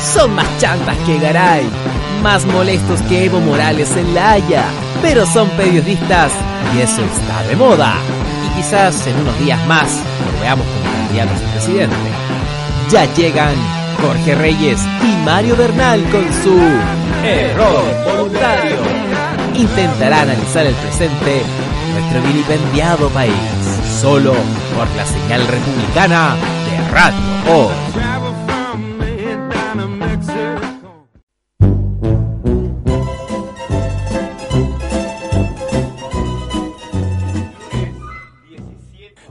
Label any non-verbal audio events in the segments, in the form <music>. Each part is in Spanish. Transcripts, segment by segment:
Son más chantas que Garay, más molestos que Evo Morales en La Haya, pero son periodistas y eso está de moda. Y quizás en unos días más lo veamos como candidatos a presidente. Ya llegan Jorge Reyes y Mario Bernal con su Error Voluntario. Intentará analizar el presente nuestro vilipendiado país, solo por la señal republicana de Radio Hoy.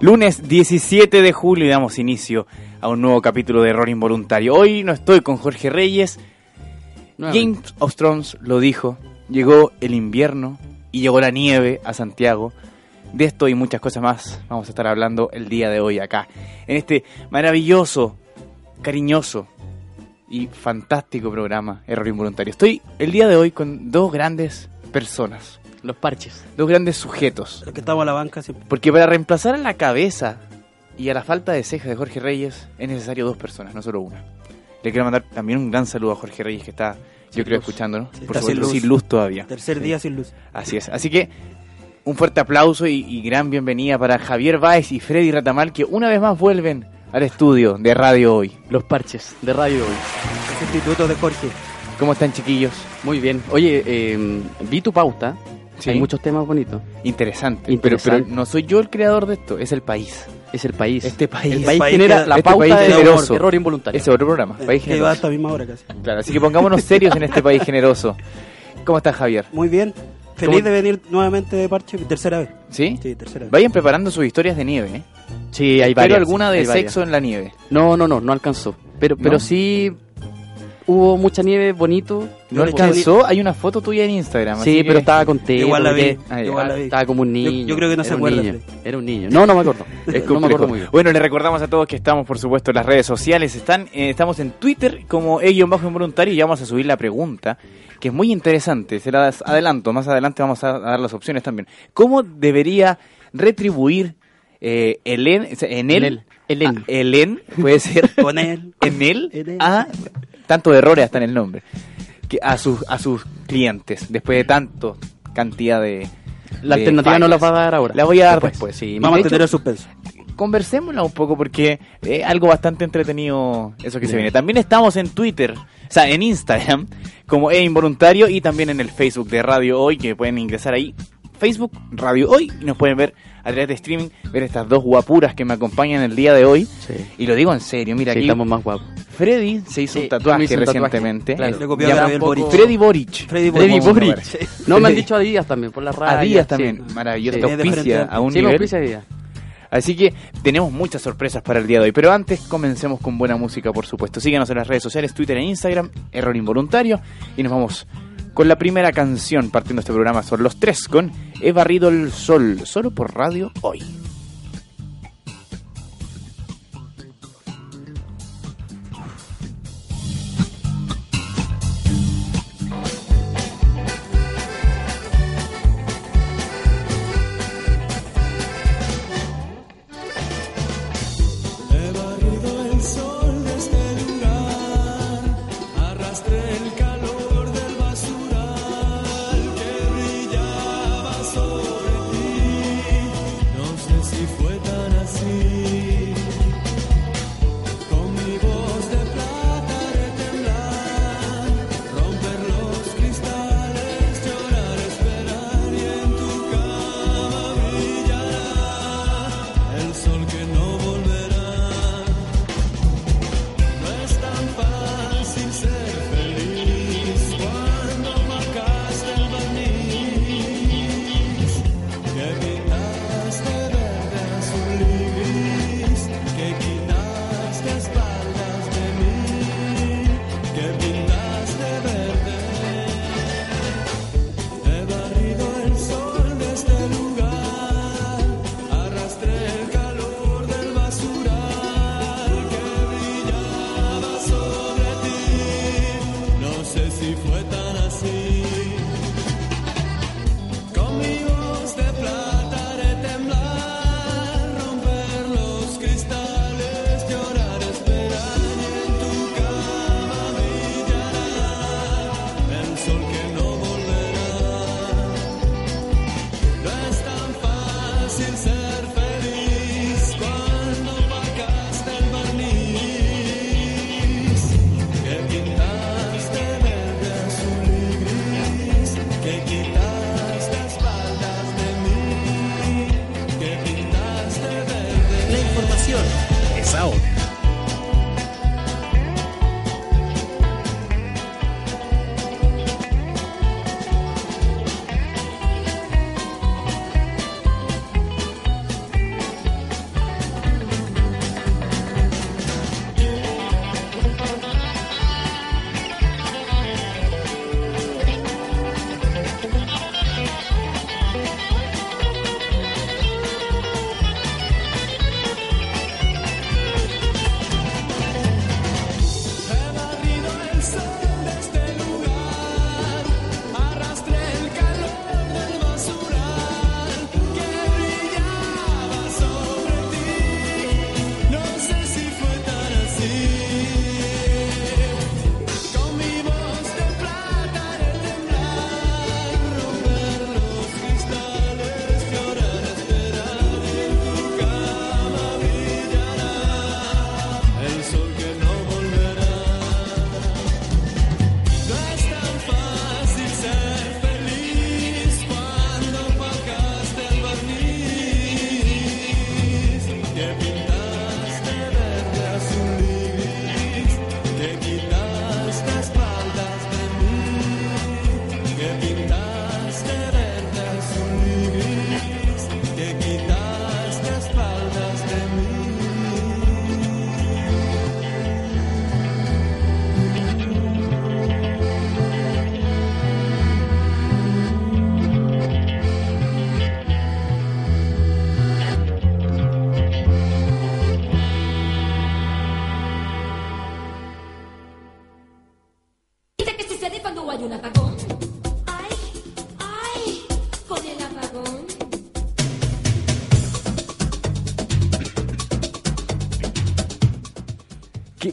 Lunes 17 de julio y damos inicio a un nuevo capítulo de Error Involuntario. Hoy no estoy con Jorge Reyes. James of Thrones lo dijo. Llegó el invierno y llegó la nieve a Santiago. De esto y muchas cosas más vamos a estar hablando el día de hoy acá. En este maravilloso, cariñoso y fantástico programa Error Involuntario. Estoy el día de hoy con dos grandes personas. Los parches. Dos grandes sujetos. Los que estamos a la banca siempre. Porque para reemplazar a la cabeza y a la falta de cejas de Jorge Reyes es necesario dos personas, no solo una. Le quiero mandar también un gran saludo a Jorge Reyes que está, yo creo, escuchándonos. Sí, Por está supuesto, sin sin luz. todavía. Tercer Sí. día sin luz. Así es. Así que un fuerte aplauso y, y gran bienvenida para Javier Báez y Freddy Ratamal que una vez más vuelven al estudio de Radio Hoy. Los parches de radio hoy. Sustituto de Jorge. ¿Cómo están chiquillos? Muy bien. Oye, eh, vi tu pauta. Sí. Hay muchos temas bonitos. Interesante. Interesante. Pero, pero no soy yo el creador de esto, es el país. Es el país. Este país. el país país genera que- la este pauta país de generoso. error involuntario. Ese otro programa, país Que va generoso. hasta la misma hora casi. Claro, así que pongámonos serios en este país generoso. ¿Cómo estás, Javier? Muy bien. Feliz ¿Cómo- de venir nuevamente de parche. Tercera vez. ¿Sí? Sí, tercera vez. Vayan preparando sus historias de nieve, ¿eh? Sí, hay Pero varias. alguna de varias. sexo en la nieve. No, no, no, no alcanzó. Pero, ¿No? pero sí hubo mucha nieve, bonito. ¿No alcanzó? Hay una foto tuya en Instagram. Sí, así pero que- estaba contento. Igual la vi. Ah. Igual la vi. Estaba como un niño. yo creo que no Era se un acuerda, niño. Era un niño. No, no me acuerdo. <laughs> Es no me acuerdo muy bien. Bueno, le recordamos a todos que estamos, por supuesto, en las redes sociales. Están, eh, estamos en Twitter como bajo involuntario y ya vamos a subir la pregunta, que es muy interesante. Se las adelanto, más adelante vamos a, a dar las opciones también. ¿Cómo debería retribuir eh, Elen, en él, Enel. Elen. a- Elen, puede ser, <laughs> Con él. en él, En él. a tanto de errores hasta en el nombre, que a sus, a sus clientes, después de tanto cantidad de... La de alternativa no la va a dar ahora. La voy a dar después. Sí, Vamos de a tener el suspenso. conversémosla un poco porque es algo bastante entretenido eso que se viene. También estamos en Twitter, o sea, en Instagram, como E Involuntario y también en el Facebook de Radio Hoy, que pueden ingresar ahí. Facebook, Radio Hoy, y nos pueden ver a través de streaming, ver estas dos guapuras que me acompañan el día de hoy. Sí. Y lo digo en serio, mira, Sí, aquí estamos más guapos. Freddy se hizo Sí, un tatuaje recientemente. claro. Le a poco- Boric. Freddy Boric. Freddy Freddy Boric. Boric. No, me han dicho a Díaz también, por la radio. A Díaz también, maravilloso, auspicia a un nivel. auspicia Díaz. Así que tenemos muchas sorpresas para el día de hoy. Pero antes comencemos con buena música, por supuesto. Síganos en las redes sociales, Twitter e Instagram, Error Involuntario. Y nos vamos con la primera canción partiendo este programa sobre los tres con He barrido el sol, solo por radio hoy.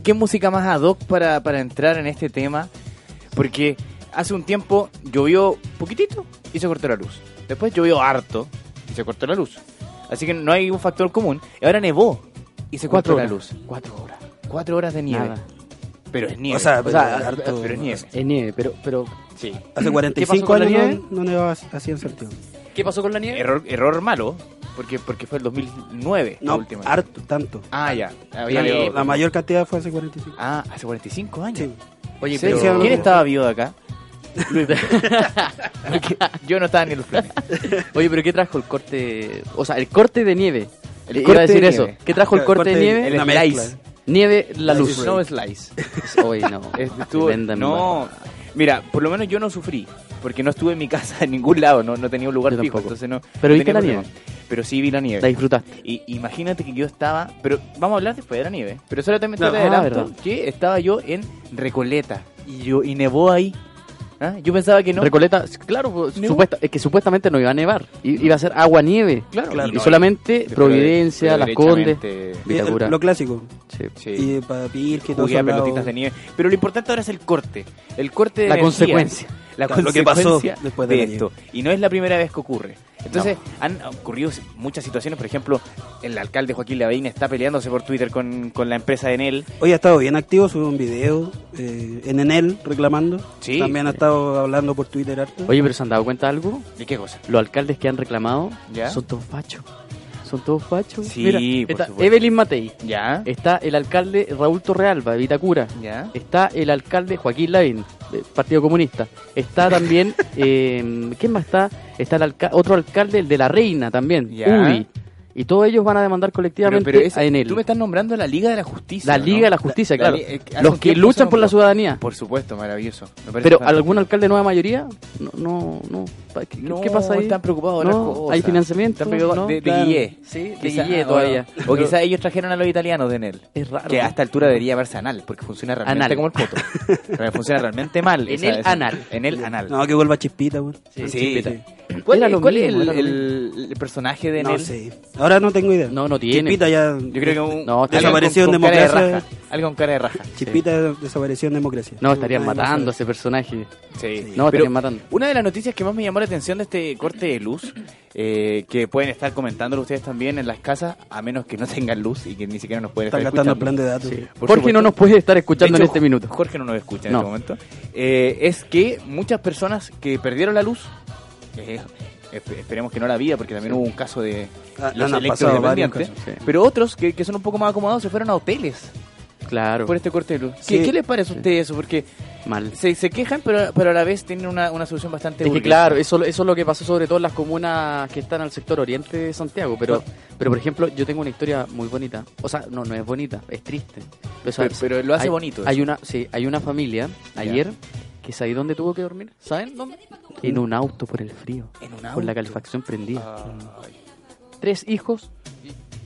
¿Qué, música más ad hoc para, para entrar en este tema? Porque hace un tiempo llovió poquitito y se cortó la luz. Después llovió harto y se cortó la luz. Así que no hay un factor común. Y ahora nevó y se Cuatro cortó la horas. luz. Cuatro horas. Cuatro horas de nieve. Nada. Pero es nieve. O sea, O sea, pero harto- pero es nieve. Es nieve, pero, pero Sí. Hace ¿Qué pasó 45 con la años nieve? no, no nevaba así en Santiago. ¿qué pasó con la nieve? Error, error malo, porque, porque fue el 2009 la No, última. harto, tanto. Ah, ya. Había La, la mayor cantidad fue hace 45. Ah, hace 45 años. Sí. Oye, Sí, pero sí, ¿Quién estaba vivo de acá? <laughs> <laughs> Yo no estaba ni en los planes. Oye, pero ¿qué trajo el corte? O sea, el corte de nieve. El corte Iba a decir de eso. nieve. ¿Qué trajo el El corte, corte de de- nieve? El slice. Nieve, la luz. No slice. Oye, no. Estuvo- no, mira, por lo menos yo no sufrí, porque no estuve en mi casa <laughs> en ningún lado, no, no tenía un lugar fijo, tampoco. entonces no. Pero no viste la problema. Pero sí vi la nieve. La disfrutaste. Y imagínate que yo estaba, pero vamos a hablar después de la nieve. Pero solamente No, te ah, adelanto verdad. que estaba yo en Recoleta y yo y nevó ahí. ¿Ah? Yo pensaba que no. Recoleta, claro, pues, supuesta- es que supuestamente no iba a nevar. Iba a ser agua nieve. claro, Claro. Y no, solamente Providencia, Las Condes. Vitacura. Lo clásico. Sí. Sí. Y para todo a esos lados. pelotitas de nieve. Pero lo importante ahora es el corte. El corte de La energía. consecuencia. La Claro, lo que pasó después de esto. Y no es la primera vez que ocurre. Entonces, han ocurrido muchas situaciones. Por ejemplo, el alcalde Joaquín Lavín está peleándose por Twitter con, con la empresa de Enel. Hoy ha estado bien activo, subió un video eh, en Enel reclamando. Sí. También ha estado hablando por Twitter harto. Oye, pero ¿se han dado cuenta de algo? ¿De qué cosa? Los alcaldes que han reclamado ¿Ya? son todos fachos. Son todos fachos. Sí, Mira, por está supuesto. Evelyn Matei. ¿Ya? Está el alcalde Raúl Torrealba, de Vitacura. ¿Ya? Está el alcalde Joaquín Lavín, Partido Comunista. Está también, <laughs> eh, ¿quién más está? Está el alca- otro alcalde, el de la Reina también, Ya. UBI. Y todos ellos van a demandar colectivamente pero ese- a Enel. tú me estás nombrando la Liga de la Justicia. La ¿no? Liga de la Justicia, La- claro. la eh, Los que luchan por la ciudadanía. Por supuesto, maravilloso. Pero fantástico. algún alcalde de nueva mayoría, no, no, no. ¿Qué, No, qué pasa ahí? están preocupados de No, cosas. ¿Hay financiamiento? Están preocupados No, de, de claro. Guille. Sí, de Quizá- Guille o- todavía. O, quizás ellos trajeron a los italianos de Enel. Es raro. Que a esta altura debería llamarse anal, porque funciona realmente Anal. como el poto. <laughs> Pero funciona realmente mal. En el anal. En el anal. No, que vuelva chispita, güey. Sí, Sí, chispita. sí. ¿Cuál, Era es- lo cuál es mismo, el, personaje de No Enel? sé. Ahora no tengo idea. No, no tiene. Chispita ya. Yo creo que un, No, desapareció en con cara de democracia. raja. Algo con cara de raja. Chispita desapareció en democracia. No, estarían matando a ese personaje. Sí. No, estarían matando. una de las noticias que más me llamó la atención de este corte de luz, eh, que pueden estar comentándolo ustedes también en las casas, a menos que no tengan luz y que ni siquiera nos pueden Están estar gastando el escuchando. plan de datos. Por Jorge supuesto. no nos puede estar escuchando en este minuto. Jorge no nos escucha en No. este momento. Eh, es que muchas personas que perdieron la luz, eh, esp- esperemos que no la vida, porque también hubo un caso de Ah, los han pasado varios electrodependientes, casos. Sí. pero otros que, que son un poco más acomodados se fueron a hoteles Claro, por este corte de luz. Sí. ¿Qué, qué les parece a ustedes eso? Porque mal. se, se quejan, pero, pero a la vez tienen una, una solución bastante Es que claro, eso, eso es lo que pasó sobre todo en las comunas que están al sector oriente de Santiago. Pero, pero por ejemplo, yo tengo una historia muy bonita. O sea, no, no es bonita, es triste. Pero- pero lo hace hay- bonito Hay una, sí, hay una familia ayer que ¿sabéis dónde tuvo que dormir? ¿Saben dónde? En un auto por el frío. En un Con la auto. calefacción prendida. Ay. Tres hijos,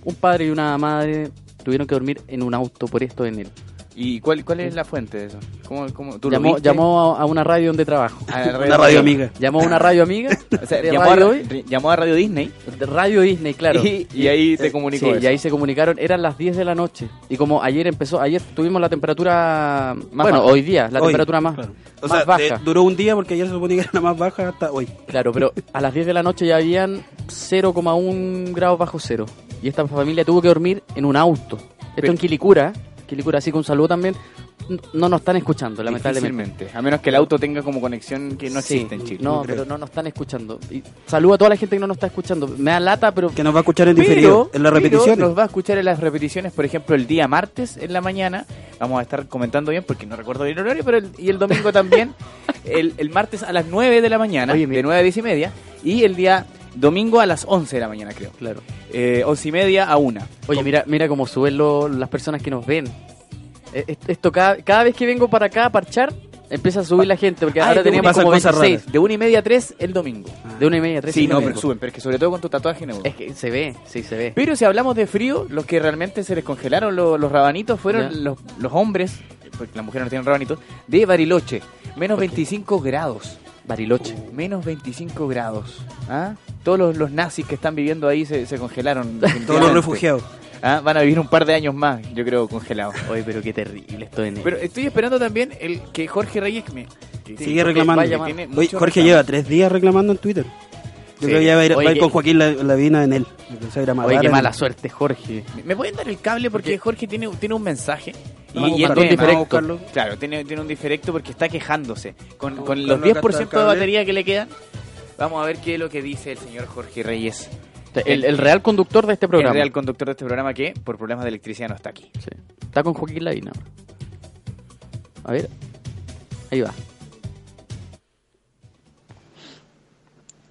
un padre y una madre tuvieron que dormir en un auto por esto en él. ¿Y cuál, cuál es la fuente de eso? ¿Cómo, cómo, ¿Tú lo Llamó, viste? llamó a una radio donde trabajo. A la Una radio amiga. Llamó a una radio amiga. <laughs> O sea, de llamó, a, Radio ra- Hoy. re- llamó a Radio Disney Radio Disney, claro. <laughs> y, y ahí te comunicó Sí, eso. y ahí se comunicaron, eran las 10 de la noche. Y como ayer empezó, ayer tuvimos la temperatura, bueno, baja. hoy día, la Hoy, temperatura más, claro. O más sea, baja. de- duró un día porque ayer se suponía que era la más baja hasta hoy. Claro, pero a las 10 de la noche ya habían 0,1 grados bajo cero. Y esta familia tuvo que dormir en un auto. Esto Pero- en Quilicura, Quilicura, así que un saludo también. No nos están escuchando, lamentablemente. A menos que el auto tenga como conexión que no Sí, existe en Chile. No, pero no nos están escuchando. Y saludo a toda la gente que no nos está escuchando. Me da lata, pero Que nos va a escuchar en diferido. En las repeticiones. nos va a escuchar en las repeticiones, por ejemplo, el día martes en la mañana. Vamos a estar comentando bien porque no recuerdo bien el horario, pero el, y el domingo también. <laughs> el, el martes a las 9 de la mañana, Oye, de 9 a 10 y media. Y el día domingo a las 11 de la mañana, creo. claro. Eh, 11 y media a 1. Oye, mira, mira cómo suben lo- las personas que nos ven. Eh, est- Esto cada, cada vez que vengo para acá a parchar, empieza a subir la gente, porque Ah, ahora una tenemos como cosas 26. raras. De 1 y media a 3 el domingo. De una y media a tres. Sí, el no, domingo. pero suben, pero es que sobre todo con tu tatuaje nuevo. Es que se ve, sí se ve. Pero si hablamos de frío, los que realmente se les congelaron lo- los rabanitos fueron los, los hombres, porque las mujeres no tienen rabanitos, de Bariloche. Menos 25 grados. Bariloche. Menos 25 grados. ¿Ah? Todos los, los nazis que están viviendo ahí se, se congelaron. <laughs> Todos los refugiados. ¿Ah? Van a vivir un par de años más, yo creo, congelados. Oye, pero qué terrible esto en Pero estoy esperando también el que Jorge Reyes me... que- Sigue reclamando. tiene Oye, Jorge reclamo. lleva tres días reclamando en Twitter. Yo Sí. creo que ya va a ir, Oye, va a ir que- con Joaquín La- Lavina en él. Se va a Oye, qué en- mala suerte, Jorge. ¿Me pueden dar el cable? Porque Jorge tiene, tiene un mensaje. Vamos Y, buscarlo, tema- vamos a buscarlo. Claro, tiene, tiene un diferecto porque está quejándose. Con, con los buscarlo, acá 10% está el de batería que le quedan, vamos a ver qué es lo que dice el señor Jorge Reyes, El, el real conductor de este programa. el real conductor de este programa que por problemas de electricidad no está aquí. Sí. Está con Joaquín Lavina. A ver. Ahí va.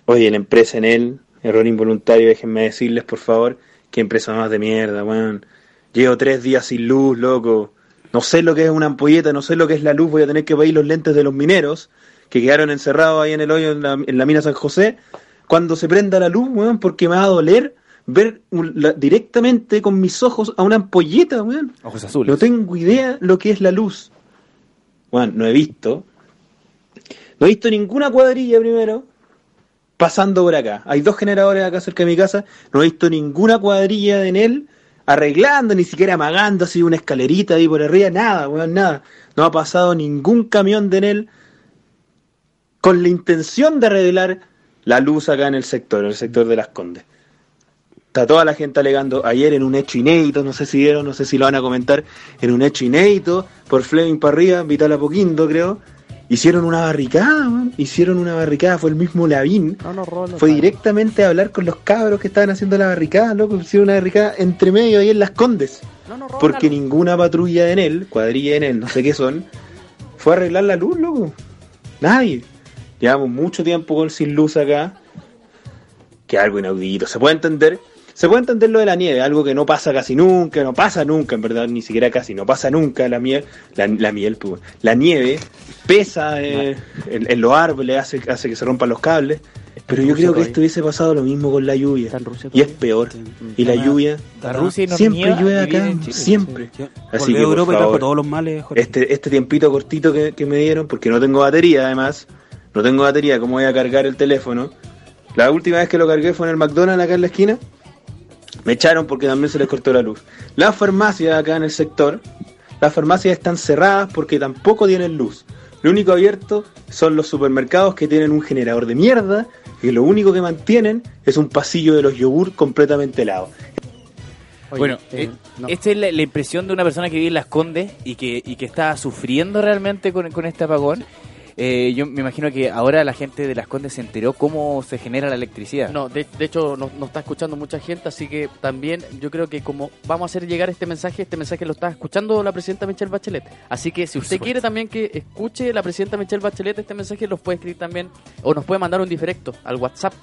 Oye, la empresa en él, error involuntario, déjenme decirles, por favor, qué empresa más de mierda, weón. Llevo tres días sin luz, loco. No sé lo que es una ampolleta, no sé lo que es la luz, voy a tener que pedir los lentes de los mineros, que quedaron encerrados ahí en el hoyo en la, en la mina San José, cuando se prenda la luz, weón, porque me va a doler ver la- directamente con mis ojos a una ampolleta, weón. Ojos azules. No tengo idea lo que es la luz. Bueno, no he visto. No he visto ninguna cuadrilla primero pasando por acá. Hay dos generadores acá cerca de mi casa. No he visto ninguna cuadrilla en él arreglando, ni siquiera amagando así una escalerita ahí por arriba. Nada, weón, nada. No ha pasado ningún camión de él con la intención de arreglar la luz acá en el sector, en el sector de las Condes. Está toda la gente alegando ayer en un hecho inédito, no sé si vieron, no sé si lo van a comentar, en un hecho inédito, por Fleming para arriba, Vital Apoquindo, creo, hicieron una barricada, man, hicieron una barricada, fue el mismo Lavín, fue directamente a hablar con los cabros que estaban haciendo la barricada, loco, hicieron una barricada entre medio ahí en Las Condes, porque ninguna patrulla en él, cuadrilla en él, no sé qué son, fue a arreglar la luz, loco, nadie. Llevamos mucho tiempo con sin luz acá, que es algo inaudito. Se puede entender, se puede entender lo de la nieve, algo que no pasa casi nunca, no pasa nunca, en verdad, ni siquiera casi, no pasa nunca la miel, la, la miel, pues, la nieve pesa eh, en, en los árboles, hace, hace que se rompan los cables. Pero yo Rusia creo que todavía? esto hubiese pasado lo mismo con la lluvia. Y es peor. Y la lluvia Rusia no siempre llueve acá, Chile. siempre. Sí. Así que por Europa y trajo favor, todos los males, Jorge. este, este tiempito cortito que, que me dieron, porque no tengo batería además, no tengo batería, ¿cómo voy a cargar el teléfono? La última vez que lo cargué fue en el McDonald's acá en la esquina, me echaron porque también se les cortó la luz. Las farmacias acá en el sector, las farmacias están cerradas porque tampoco tienen luz. Lo único abierto son los supermercados que tienen un generador de mierda y lo único que mantienen es un pasillo de los yogur completamente helado. Oye, bueno, eh, eh, no. esta es la, la impresión de una persona que vive en Las Condes y que, y que está sufriendo realmente con, con este apagón. Eh, yo me imagino que ahora la gente de Las Condes se enteró cómo se genera la electricidad. No, de, de hecho nos, nos está escuchando mucha gente, así que también yo creo que como vamos a hacer llegar este mensaje, este mensaje lo está escuchando la presidenta Michelle Bachelet. Así que si usted quiere también que escuche la presidenta Michelle Bachelet este mensaje, los puede escribir también o nos puede mandar un directo al WhatsApp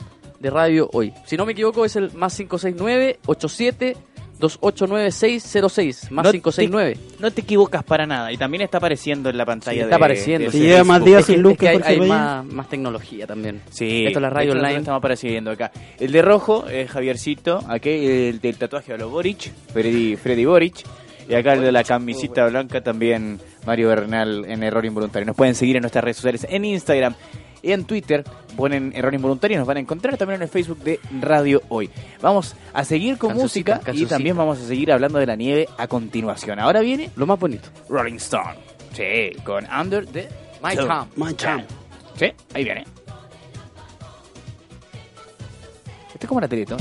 de Radio Hoy. Si no me equivoco es el más 569 87 289606 más No te- 569. No te equivocas para nada. Y también está apareciendo en la pantalla. está de- apareciendo. Si lleva más días sin luz es que hay, más, más tecnología también. Sí, Esto es la radio online. Estamos apareciendo acá. El de rojo es Javiercito. Aquí el del tatuaje a los Boric, Freddy, Freddy Boric. Y acá el de la camisita blanca también Mario Bernal en Error Involuntario. Nos pueden seguir en nuestras redes sociales en Instagram y en Twitter. Ponen Error Involuntario y nos van a encontrar también en el Facebook de Radio Hoy. Vamos a seguir con música y también vamos a seguir hablando de la nieve a continuación. Ahora viene Lo más bonito. Rolling Stone. Sí, con Under the My. Town. My Town. Sí, ahí viene. Esto es como la Teletón.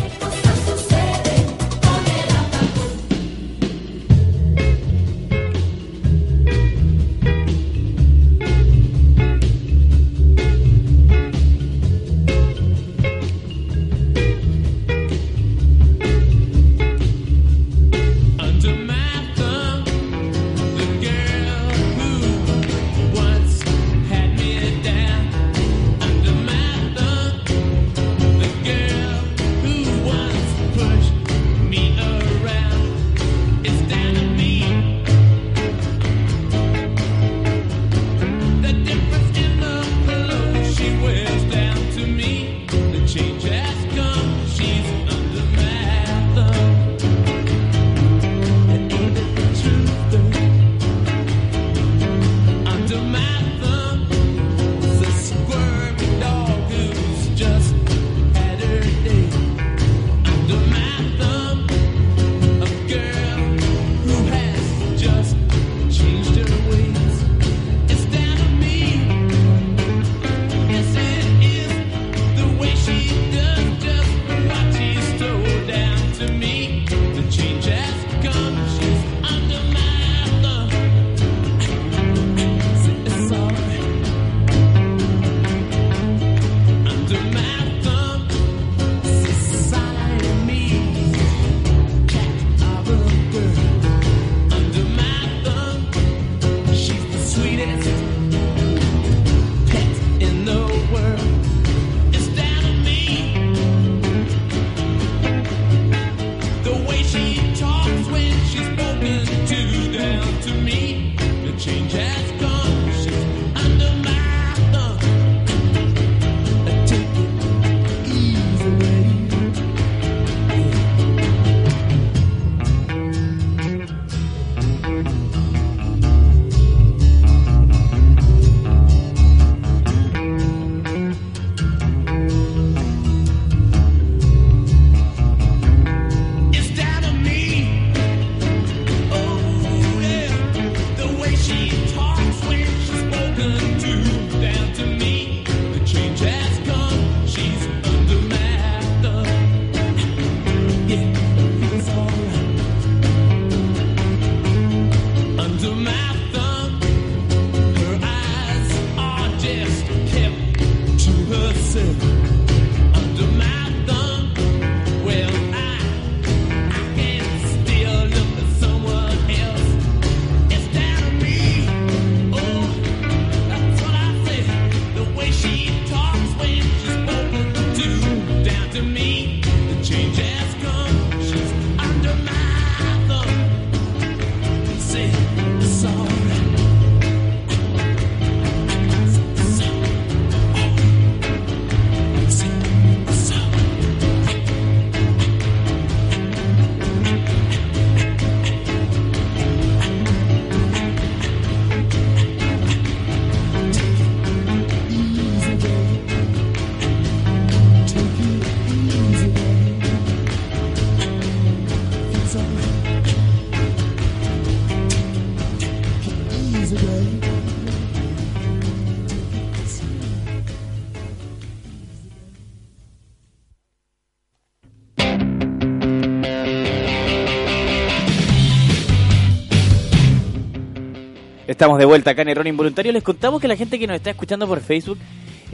Estamos de vuelta acá en Error Involuntario. Les contamos que la gente que nos está escuchando por Facebook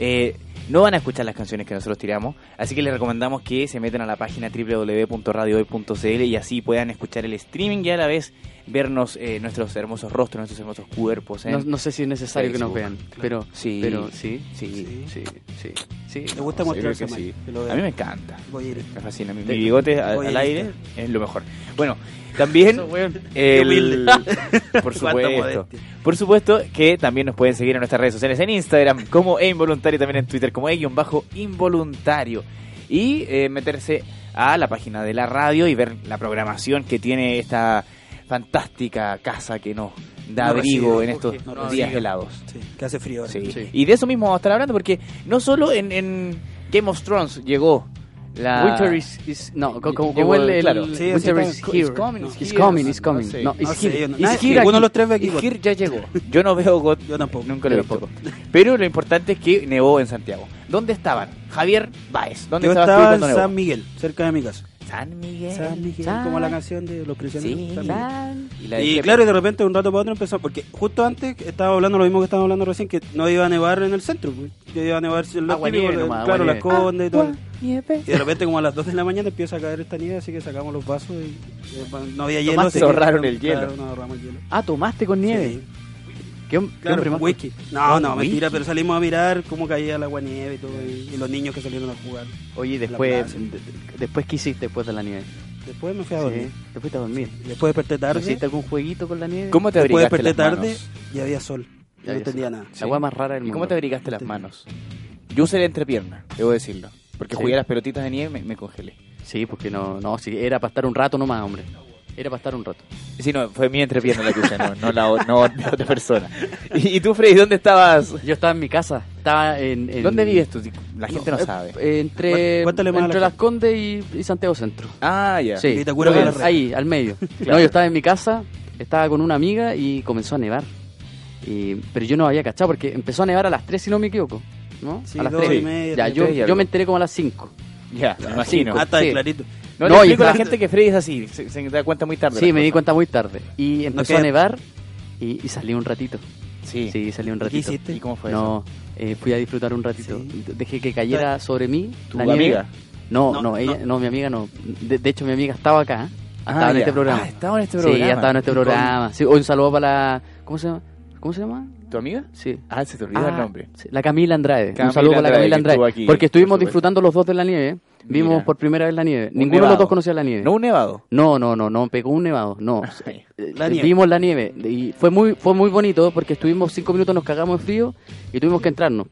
eh, no van a escuchar las canciones que nosotros tiramos. Así que les recomendamos que se metan a la página www.radiohoy.cl y así puedan escuchar el streaming y a la vez vernos eh, nuestros hermosos rostros, nuestros hermosos cuerpos. ¿eh? No, no sé si es necesario que nos vean, pero Sí. pero sí, Sí. sí, sí, sí. Me gusta mostrarse mal, sí. A mí me encanta. Voy a ir. Me fascina. Mi, mi bigote a- al ir aire es lo mejor. Bueno, también el, <laughs> por <laughs> supuesto, por supuesto que también nos pueden seguir en nuestras redes sociales en Instagram como e involuntario, también en Twitter como e bajo involuntario y eh, meterse a la página de la radio y ver la programación que tiene esta fantástica casa que nos da No abrigo recibe, en estos no días recibe. helados. Sí, que hace frío ahora. Sí. Sí. Y de eso mismo vamos a estar hablando porque no solo en, en Game of Thrones llegó la... Winter is, is- no, co- como, como el, el- claro. Sí, Winter is here. It's coming, it's it's coming, it's No coming. sé. No, it's No here. no- It's here aquí. de los tres ve aquí. Y Here ya llegó. <laughs> Yo no veo God. Yo tampoco. Nunca lo tampoco. Pero lo importante es que nevó en Santiago. ¿Dónde estaban? Javier Baez. ¿Dónde Yo estabas tú estaba cuando en nevó? San Miguel, cerca de mi casa. San Miguel. San Miguel, San- como la canción de los prisioneros. Sí, San Y, la Y claro, y de repente de un rato para otro empezó, porque justo antes estaba hablando lo mismo que estábamos hablando recién, que no iba a nevar en el centro, pues. que iba a nevar en los Agua típicos, nomás, claro, las condes y todo. Nieve. Y de repente como a las 2 de la mañana empieza a caer esta nieve, así que sacamos los vasos y eh, no había hielo. Tomaste. así que- Ahorraron el claro, hielo. no ahorramos el hielo. Ah, tomaste con nieve. Sí. ¿Qué, qué Claro, whisky. No, no, mentira, pero salimos a mirar cómo caía el agua nieve y todo, y, y los niños que salieron a jugar. Oye, la después, de- después ¿qué hiciste después de la nieve? Después me fui a dormir. Sí, te fuiste a dormir. Después desperté tarde. ¿Hiciste algún jueguito con la nieve? ¿Cómo te Después abrigaste desperté las tarde manos? y había sol. Ya no entendía sol. nada. La hueá más rara del ¿Y mundo. cómo te abrigaste las manos? Yo usé la entrepierna, debo decirlo. Porque Sí. jugué a las pelotitas de nieve y me, me congelé. Sí, porque no, no, sí, era para estar un rato nomás, hombre. Era para estar un rato. Sí, no, fue mi entrepierna la que usé, no, no la no otra persona. ¿Y, y tú, Freddy, dónde estabas? Yo estaba en mi casa, estaba en... en- ¿Dónde vives tú? La gente no Eh, sabe. eh, entre la entre gente. Las Condes y, y Santiago Centro. Ah, ya. Sí, ahí, al medio. <laughs> No, yo estaba en mi casa, estaba con una amiga y comenzó a nevar. Y, pero yo no había cachado porque empezó a nevar a las 3, si no me equivoco. ¿No? Sí, a las dos 3. y media, ya, yo, yo me enteré como a las 5. Ya, me imagino. Ah, está Sí. clarito. No, No, le y explico a la gente que Freddy es así, se, se da cuenta muy tarde. Sí, me di cuenta muy tarde. Y empezó a nevar y, y salí un ratito. Sí. Sí, salí un ¿Qué ratito. hiciste? ¿Y cómo fue eso? No, eh, fui a disfrutar un ratito. Sí. Dejé que cayera sobre mí. ¿Tu la nieve. amiga? No, No, no, ella, no. no, mi amiga no. De, de hecho, mi amiga estaba acá. Ah, estaba en este programa. Ah, estaba en este Sí, programa. ya estaba en este programa. Sí, hoy un saludo para la. ¿Cómo se llama? ¿Cómo se llama? ¿Tu amiga? Sí. Ah, se te olvidó el Ah, nombre. sí, La Camila Andrade. Camila Un saludo para la Camila estuvo Andrade. aquí, Porque estuvimos por disfrutando los dos de la nieve. Vimos Mira. por primera vez la nieve. Un Ninguno de los dos conocía la nieve. No un nevado. No, no, no, no, pegó un nevado, no. <laughs> Eh, La nieve. Vimos la nieve y fue muy fue muy bonito porque estuvimos cinco minutos, nos cagamos en frío y tuvimos que entrarnos.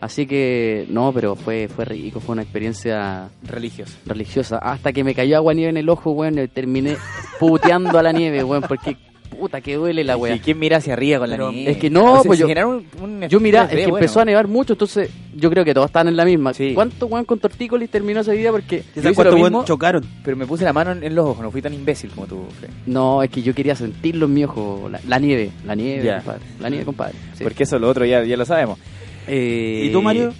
Así que, no, pero fue fue rico, fue una experiencia Religioso. religiosa. Hasta que me cayó agua nieve en el ojo, weón, y terminé puteando a la nieve, weón, porque puta que duele la weá. ¿Y quién mira hacia arriba con Pero la nieve? es que no, O sea, pues yo- un, un Yo mirá, es que empezó a nevar mucho, entonces yo creo que todos están en la misma. Sí. ¿Cuánto weón con tortícolis terminó esa vida? Porque Yo ¿Sabes hice cuántos lo buenos mismo. chocaron? Pero me puse la mano en, en los ojos, no fui tan imbécil como tú, Fred. no, es que yo quería sentirlo en mi ojo, la, la nieve, la nieve, compadre, la nieve, compadre. sí. Porque eso lo otro ya, ya lo sabemos. Eh, ¿Y tú, Mario?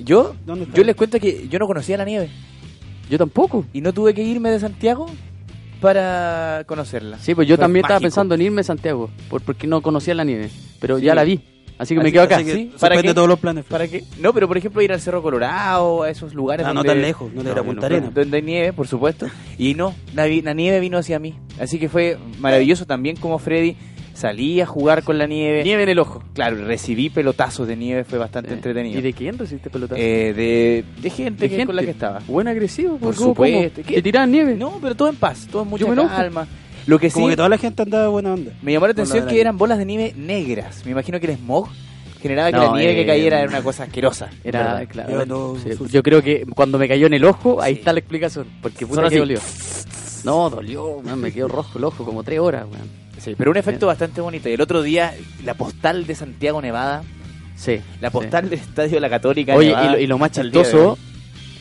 Yo, yo les cuento que yo no conocía la nieve Yo tampoco. y no tuve que irme de Santiago para conocerla. Sí, pues yo Fue también estaba pensando en irme a Santiago, por, porque no conocía la nieve, pero Sí. ya la vi, así que me quedo acá. que- ¿sí? ¿Para qué? todos los planes. ¿Para qué? No, pero por ejemplo ir al Cerro Colorado, a esos lugares Ah, no donde, tan lejos, no le era No, Punta no, Arena. donde hay nieve, por supuesto. Y no, la, la nieve vino hacia mí. Así que fue maravilloso también como Freddy salí a jugar con la nieve. Nieve en el ojo. Claro, recibí pelotazos de nieve, fue bastante entretenido. ¿Y de quién recibiste pelotazo? Eh, de, de gente, ¿De que- gente? con la que estaba. Buen agresivo, Por supuesto. ¿Te tiraban nieve? No, pero todo en paz, todo en mucha Yo calma. Lo que sí Como que toda la gente andaba buena onda. me llamó la atención que la- eran bolas de nieve negras. Me imagino que el smog generaba que No, la nieve eh, que cayera era una cosa asquerosa. Era, claro. Era todo sí, sucio. yo creo que cuando me cayó en el ojo, ahí Sí. está la explicación. Porque puta que dolió. No, dolió, man, me quedó rojo el ojo como tres horas, weón. Sí, pero un efecto bastante bonito. Y el otro día, la postal de Santiago Nevada, Sí. la sí. postal del Estadio de la Católica. Oye, Nevada, y lo, y lo más día chistoso,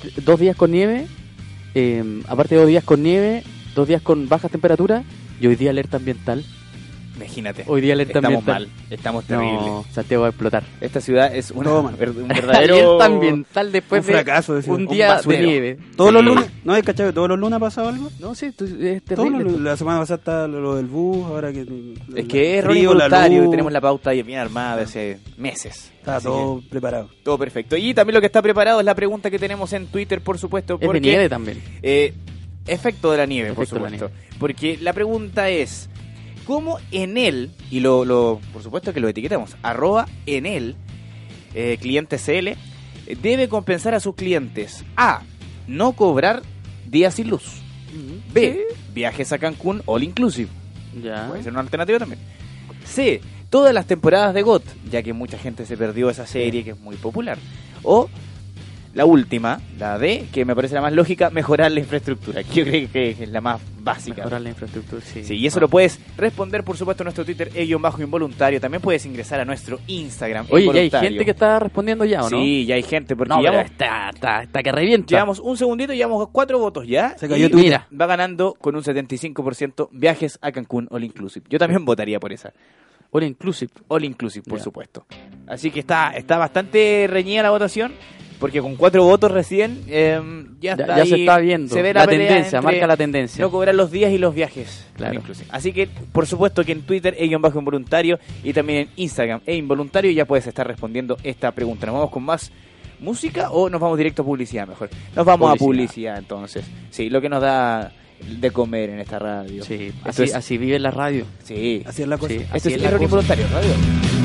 hoy. dos días con nieve, eh, aparte de dos días con nieve, dos días con bajas temperaturas, y hoy día alerta ambiental. Imagínate. Hoy día alerta Estamos mal, estamos terribles. No, Santiago va a explotar. Esta ciudad es una, un <laughs> verdadero... ambiental después Un de fracaso, decía. un Un día de nieve. Todos los lunes, ¿no hay cachado? ¿Todos los lunes ha pasado algo? No, sí, es Todos terrible. los- la semana pasada está lo del bus, ahora que... Es que es involuntario luz, y tenemos la pauta bien armada de hace meses. Está Así todo preparado. todo perfecto. Y también lo que está preparado es la pregunta que tenemos en Twitter, por supuesto. Es de porque, nieve también. eh, efecto de la nieve, Efecto de por la supuesto. Porque la pregunta es, ¿cómo en él, y lo, lo- por supuesto que lo etiquetamos, arroba en él, eh, cliente CL, debe compensar a sus clientes A, no cobrar días sin luz. B, viajes a Cancún all inclusive. Ya. Puede ser una alternativa también. C. Todas las temporadas de GOT, ya que mucha gente se perdió esa serie que es muy popular. O la última, la D, que me parece la más lógica, mejorar la infraestructura, que yo creo que es la más básica. Mejorar la infraestructura, sí. Sí, y eso lo puedes responder, por supuesto, en nuestro Twitter, bajo involuntario. También puedes ingresar a nuestro Instagram. Oye, ¿ya hay gente que está respondiendo ya o no? Sí, ya hay gente, porque No, llevamos, está, está, está que revienta. llevamos un segundito y llevamos cuatro votos ya. Se cayó y. Mira, va ganando con un 75% viajes a Cancún All Inclusive. Yo también votaría por esa. All Inclusive. All Inclusive, por supuesto. Así que está, está bastante reñida la votación, porque con cuatro votos recién eh, ya, está ya ahí, se está viendo. se ve la, tendencia, marca la tendencia. No cobrar los días y los viajes. Claro. Inclusive. Así que, por supuesto que en Twitter, e bajo involuntario, y también en Instagram, e involuntario, ya puedes estar respondiendo esta pregunta. ¿Nos vamos con más música o nos vamos directo a publicidad mejor? Nos vamos a Publicidad. entonces. Sí, lo que nos da de comer en esta radio. Sí, así, es- así vive la radio. Sí. Así es la cosa. Sí, Esto es es la error cosa. involuntario, radio.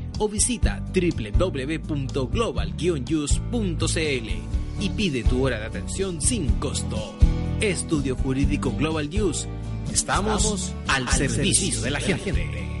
o visita www.global y pide tu hora de atención sin costo. Estudio Jurídico Global News. Estamos, al, servicio, de la gente.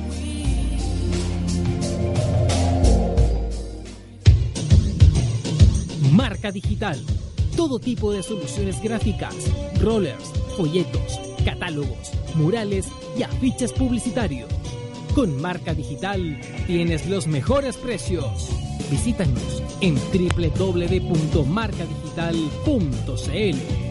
Marca Digital. Todo tipo de soluciones gráficas, rollers, folletos, catálogos, murales y afiches publicitarios. Con Marca Digital tienes los mejores precios. Visítanos en www.marcadigital.cl.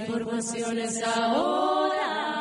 Ahora.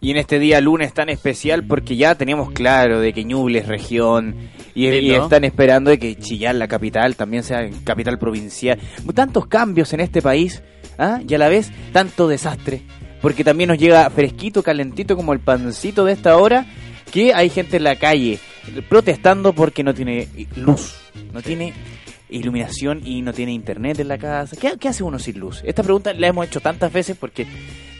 Y en este día lunes tan especial porque ya teníamos claro de que Ñuble es región y, están esperando de que Chillán, la capital, también sea capital provincial. Tantos cambios en este país ¿ah? y a la vez tanto desastre. Porque también nos llega fresquito, calentito como el pancito de esta hora que hay gente en la calle protestando porque no tiene luz, no tiene iluminación y no tiene internet en la casa. ¿Qué, qué hace uno sin luz? Esta pregunta la hemos hecho tantas veces porque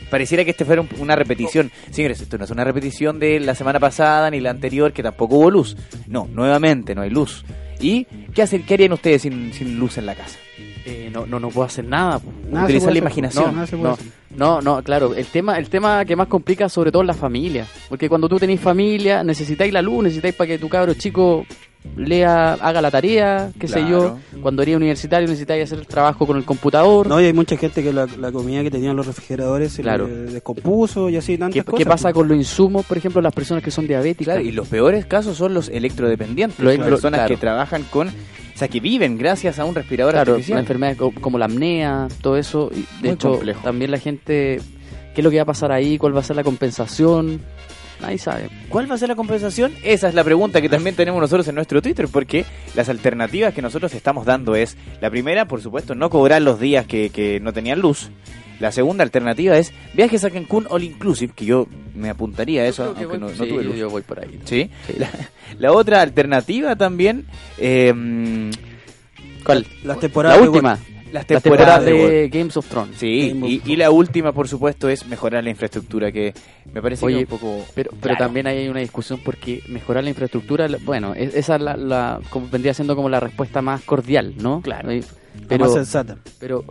pareciera que este fuera un- una repetición. Señores, esto no es una repetición de la semana pasada ni la anterior, que tampoco hubo luz. No, nuevamente no hay luz. ¿Y qué, hacen, qué harían ustedes sin, sin luz en la casa? Eh, no, no, no puedo hacer nada. Utilizar la hacer. imaginación. No, nada se puede No, hacer. No, no, claro. El tema, el tema que más complica sobre todo es la familia. Porque cuando tú tenés familia, necesitáis la luz, necesitáis para que tu cabro chico lea, haga la tarea, qué sé yo. Claro. Cuando eres universitario necesitáis hacer el trabajo con el computador. No, y hay mucha gente que la, la comida que tenían los refrigeradores se Claro. le descompuso y así tantas ¿Qué, cosas. qué pasa pues. con los insumos, por ejemplo, las personas que son diabéticas? Claro, y los peores casos son los electrodependientes, Los las electro- personas claro. que trabajan con, o sea, que viven gracias a un respirador Claro, artificial. una enfermedad co- como la apnea, todo eso. Y de Muy hecho, complejo. también la gente, ¿qué es lo que va a pasar ahí? ¿Cuál va a ser la compensación? Nadie sabe. ¿Cuál va a ser la compensación? Esa es la pregunta que también tenemos nosotros en nuestro Twitter, porque las alternativas que nosotros estamos dando es, la primera, por supuesto, no cobrar los días que, que no tenían luz. La segunda alternativa es viajes a Cancún All Inclusive, que yo me apuntaría a eso, aunque no, voy- no sí, tuve luz. yo voy por ahí. ¿Sí? La, la otra alternativa también, eh, ¿Cuál? Las temporadas La última. Las La temporadas temporada de de Games of Thrones. Sí, Game of y, y la última, por supuesto, es mejorar la infraestructura, que me parece Oye, que es un poco... Pero, pero Claro. también hay una discusión porque mejorar la infraestructura, bueno, es- esa es la, la- como vendría siendo como la respuesta más cordial, ¿no? Claro. La Pero, más sensata. pero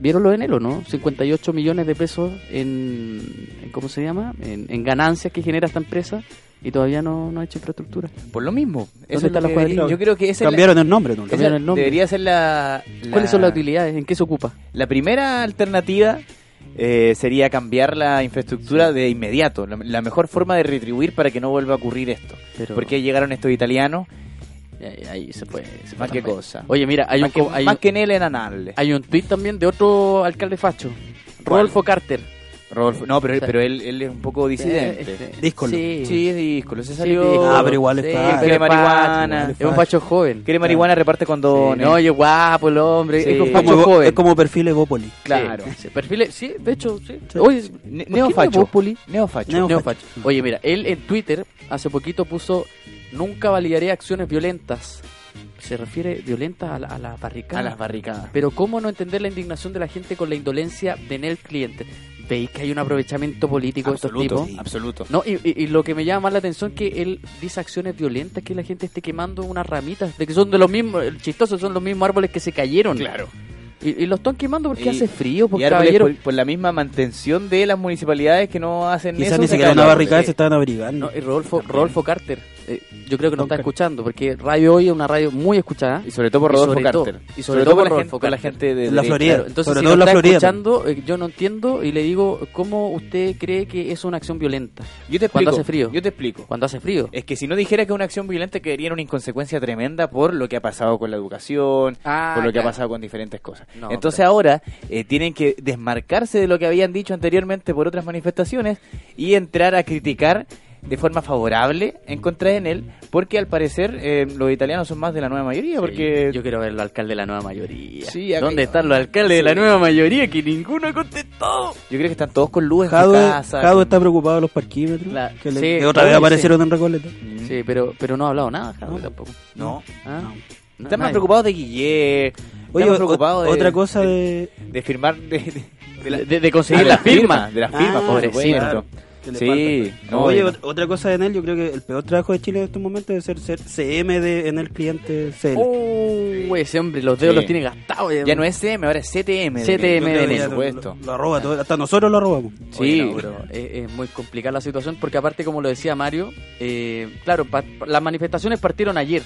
¿vieron lo de Enelo, no? 58 millones de pesos en, en- ¿cómo se llama? En, en ganancias que genera esta empresa y todavía no, no ha hecho infraestructura. Por lo mismo. Eso es lo que debería- Yo creo que esa la- Cambiaron el nombre, ¿no? esa Cambiaron el nombre. debería ser la, la- ¿Cuáles son las utilidades? ¿En qué se ocupa? La primera alternativa eh, sería cambiar la infraestructura de inmediato. La, la mejor forma de retribuir para que no vuelva a ocurrir esto. Pero Porque llegaron estos italianos, ahí, ahí se puede. se más que cosa. Oye, mira, hay un, que, hay, más un- que en Anale. hay un tweet también de otro alcalde facho, Rodolfo Carter. Rodolfo- no, pero, O sea, pero él, él es un poco disidente. Eh, este, Díscolo. Sí, Sí, es díscolo, se Sí, salió. díscolo. Ah, pero igual Sí, está- pero Quiere marihuana. Es un facho joven. Quiere marihuana, reparte Sí, condones. no, oye, guapo el hombre. Sí. Es un Como facho joven. es como perfil Evópoli. Claro. Sí, sí, sí, de hecho, sí. Sí. Oye, Ne- ¿por qué neofacho. Neofacho. Neo- Neofacho. Oye, mira, él en Twitter hace poquito puso nunca validaré acciones violentas. Se refiere violentas a la, a la barricada. A las barricadas. Pero ¿cómo no entender la indignación de la gente con la indolencia de el cliente? ¿Veis que hay un aprovechamiento político de estos tipos? absoluto. No, y, y- y lo que me llama más la atención es que él dice acciones violentas, que la gente esté quemando unas ramitas, de que son de los mismos, el chistoso son los mismos árboles que se cayeron. Claro. Y, y lo están quemando porque Y- hace frío, y árboles caballero. por, por la misma mantención de las municipalidades que no hacen Quizás eso. ni se siquiera una los barricada árboles. se estaban abrigando. No, y Rodolfo, Rodolfo Carter, eh, yo creo que nos está escuchando, porque Radio Hoy es una radio muy escuchada. Y sobre todo por Y Rodolfo todo- Carter. y sobre todo por la gente, la gente de la. Florida. Claro, entonces Sobre si todo la está Florida, escuchando, eh, yo no entiendo y le digo, ¿cómo usted cree que es una acción violenta? Yo te explico. Cuando hace frío. Yo te explico. Cuando hace frío. Es que si no dijera que es una acción violenta, quedaría en una inconsecuencia tremenda por lo que ha pasado con la educación, Ah, por lo que ha pasado con diferentes cosas. No, Entonces pero- ahora eh, tienen que desmarcarse de lo que habían dicho anteriormente por otras manifestaciones y entrar a criticar de forma favorable en contra de él, porque al parecer eh, los italianos son más de la nueva mayoría, porque Yo quiero ver los alcaldes de la nueva mayoría. Sí, ¿Dónde están los alcaldes de la nueva mayoría que ninguno ha contestado? yo creo que están todos con luz en su Jado, casa. Jado con- está preocupado de los parquímetros. La- que, le- sí, que otra vez aparecieron sí. en Recoleta. Sí, pero, pero no ha hablado nada, Jadwe, tampoco. No. ¿Ah? No, Están más preocupados de Guille. Oye, o- de, otra cosa de... de firmar de, de- de la- De, de conseguir de la firma. de las firmas, Ah, pobrecito. Sí, no, Oye, otra cosa de Enel, yo creo que el peor trabajo de Chile en estos momentos es ser, ser CM de Enel cliente CL. Oh, ese hombre, los dedos Sí. los tiene gastados. Ya no es CM, ahora es CTM. de CTM Enel, de por Enel. supuesto. Lo, lo roba todo, hasta nosotros lo robamos. Sí, Oye, no, pero es, es muy complicada la situación porque aparte, como lo decía Mario, eh, claro, pa- pa- las manifestaciones partieron ayer,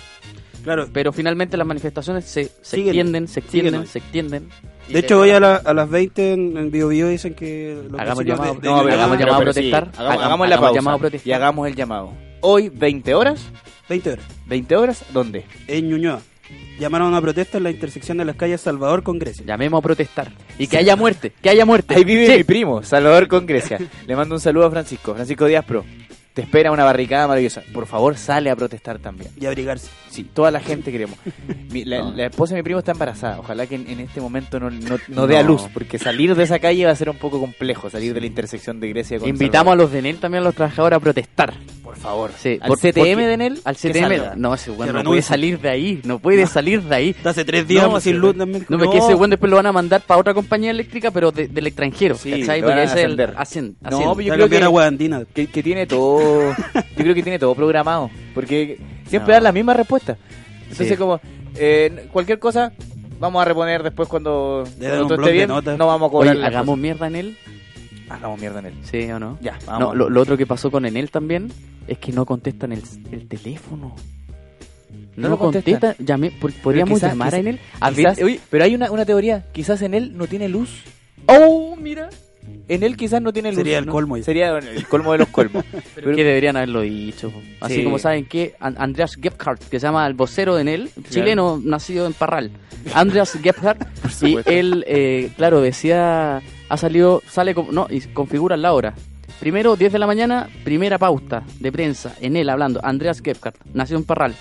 Claro. pero finalmente las manifestaciones se, se Siguen. extienden, se extienden, se extienden. De hecho, hoy a, la- a las 20 en, en Bio Bio dicen que... los Hagamos vecinos llamado. No, pero hagamos llamado a pero sí, protestar. hagamos, Hagamos- hagamos la hagamos pausa llamado a protestar. y hagamos el llamado. Hoy, 20 horas. 20 horas. 20 horas, ¿dónde? En Ñuñoa. Llamaron a una protesta en la intersección de las calles Salvador con Grecia. Llamemos a protestar. Y que haya muerte, que haya muerte. Ahí vive Sí. mi primo, Salvador con Grecia. Le mando un saludo a Francisco. Francisco Díaz Pro. Te espera una barricada maravillosa. Por favor, sale a protestar también. Y abrigarse. Sí, toda la gente queremos. Mi- la, la esposa de mi primo está embarazada. Ojalá que en, en este momento no, no, no dé a luz, porque salir de esa calle va a ser un poco complejo, salir de la intersección de Grecia con Invitamos a los de NEL también a los trabajadores a protestar. Por favor. Sí, Al por- CTM porque- de Enel, Al CTM. No, ese weón no puede salir de ahí. No puede salir de ahí. Hace tres días No, sin luz no. también. No, es que ese weón después lo van a mandar para otra compañía eléctrica, pero de- del extranjero. Sí, ¿cachai? Porque es el ascen- No, pero yo creo que- andina. que, que tiene todo yo creo que tiene todo programado porque siempre No. dan la misma respuesta entonces Sí. como eh, cualquier cosa vamos a reponer después cuando, todo esté bien no vamos a cobrar hagamos mierda en él. Cosas. hagamos mierda en él Sí o no. ya No, vamos lo, lo otro que pasó con Enel también es que no contestan el, el teléfono. No No, lo contestan. contestan. Llamé- por- podríamos quizás- llamar a quizás- Enel. A ver, Quizás- oye, pero hay una, una teoría quizás en él no tiene luz oh mira en él quizás no tiene luz Sería el ¿no? colmo ya. sería el colmo de los colmos <laughs> pero que deberían haberlo dicho. Así Sí. como saben que An- Andreas Gebhardt, que se llama el vocero de Enel, chileno nacido en Parral. Andreas <laughs> Gebhardt, y él, eh, claro, decía, ha salido, sale, como, no, y configura la hora. Primero, 10 de la mañana, primera pauta de prensa, en él hablando, Andreas Gebhardt, nació en Parral.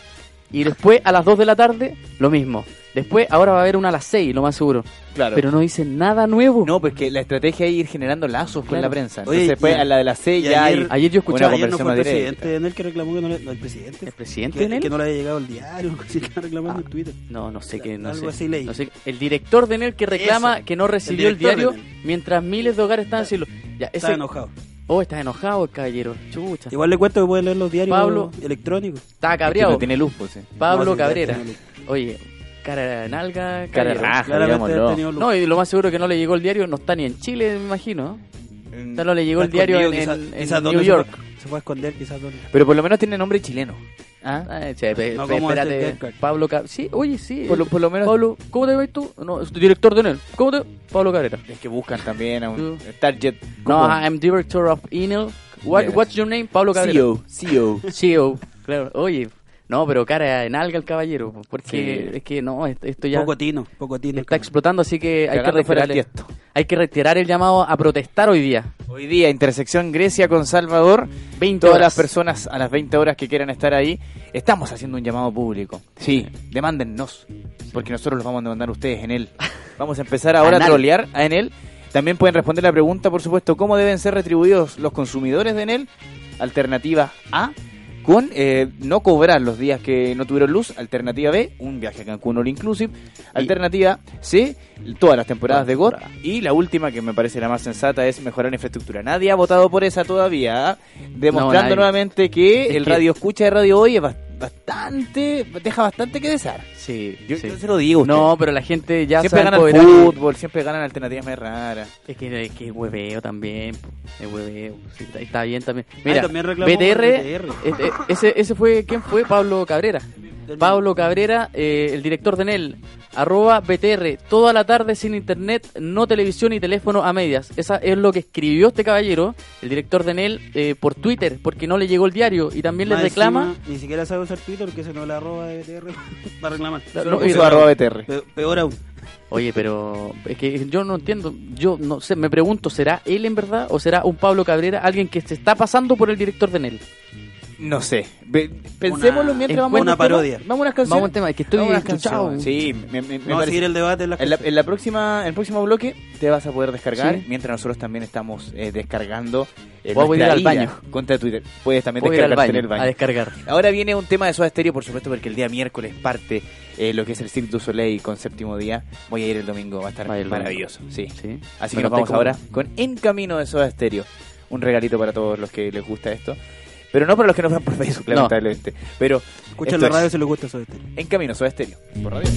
Y después, a las 2 de la tarde, lo mismo. Después, ahora va a haber una a las 6, lo más seguro. claro Pero no dicen nada nuevo. no pues que la estrategia es ir generando lazos con Claro. la prensa Oye, entonces después y- a la de las seis y ya ayer- hay Ayer yo escuchaba, Una Ayer no fue el presidente Enel que reclamó que no le... No, el presidente. ¿El presidente Que, no le había llegado el diario, <laughs> estaba reclamando en Twitter. No, no sé qué, no Algo sé. así leí. No sé. El director de Enel que reclama Eso, que no recibió el diario mientras miles de hogares están sin luz. Ya, ese... enojado. Oh, está enojado el caballero. Chucha. Igual le cuento que puede leer los diarios Pablo. electrónicos. Estaba Es que cabreado. no tiene luz pues sí. Pablo No, Cabrera. Oye, cara de nalga, Cara raja, Claramente digámoslo. ha tenido luz. No, y lo más seguro que no le llegó el diario, no está ni en Chile, me imagino. Ya no le llegó el diario en, escondido, en- en New York. Se fue, se fue a esconder, quizás dónde. pero por lo menos tiene nombre chileno Ah, che, pe- No, pe- ¿cómo es el espérate. Pablo Cabrera. Sí, oye, sí. por lo, por lo menos Pablo, ¿cómo te llamas tú? No, es director de Enel. ¿Cómo te Pablo Cabrera. es que buscan también a un target No, como I'm director of Enel. What, Yeah. What's your name? Pablo Cabrera. CEO CEO CEO, claro. Oye, no, pero cara en alga el caballero, porque Sí. es que no, esto ya Poco tino, poco tino. está explotando, así que hay que, reiterar, el hay que retirar el llamado a protestar hoy día. hoy día intersección Grecia con Salvador 20 todas horas. las personas a las 20 horas que quieran estar ahí estamos haciendo un llamado público sí demándennos porque nosotros los vamos a demandar a ustedes en él vamos a empezar ahora a <laughs> Anal. trolear a Enel también pueden responder la pregunta por supuesto cómo deben ser retribuidos los consumidores de Enel alternativa A con eh, no cobrar los días que no tuvieron luz. Alternativa B, un viaje a Cancún all inclusive. Alternativa C, todas las temporadas de GOT. Y la última, que me parece la más sensata, es mejorar la infraestructura. Nadie ha votado por esa todavía, ¿ah? demostrando nuevamente que Es el que- radio escucha de Radio Hoy es bast- bastante, deja bastante que desear. Sí, Yo, sí. yo se lo digo. usted. No, pero la gente ya siempre ganan y- fútbol, siempre ganan alternativas más raras. Es que es que hueveo también, es hueveo, sí, está, está bien también. Ay, Mira, también BTR, BTR. eh, eh, ese, ese fue, ¿quién fue? Pablo Cabrera. Pablo Cabrera, eh, el director de NEL, arroba BTR, toda la tarde sin internet, no televisión y teléfono a medias. Esa es lo que escribió este caballero, el director de NEL, eh, por Twitter, porque no le llegó el diario y también le reclama... encima, ni siquiera sabe usar Twitter porque se no la arroba de BTR <laughs> va a reclamar. No, puso arroba BTR. Pe- Peor aún. Oye, pero es que yo no entiendo, yo no sé, me pregunto, ¿será él en verdad o será un Pablo Cabrera, alguien que se está pasando por el director de NEL? No sé. Ve- pensémoslo Una- mientras vamos a una un tema. parodia. Vamos a unas canciones. Vamos a un tema, es que estoy Vamos a unas enchuchado. canciones. Sí, me, me- me Vamos a parece- seguir el debate en la En la, en la próxima, en el próximo bloque te vas a poder descargar, Sí. mientras nosotros también estamos eh, descargando eh, Voy a nuestra ir al ira baño. Contra Twitter. Puedes también Voy a ir al descargarte baño, en el baño. a descargar. Ahora viene un tema de Soda Stereo, por supuesto, porque el día miércoles parte eh, lo que es el Cirque du Soleil con séptimo día. Voy a ir el domingo, va a estar Va maravilloso. Sí. Sí. Así que nos vamos ahora con En Camino de Soda Stereo. Un regalito para todos los que les gusta esto. Pero no para los que nos ven por Facebook, No. lamentablemente. Pero Escucha esto la radio es si les gusta eso de este. En Camino Soda Stereo. Por radio.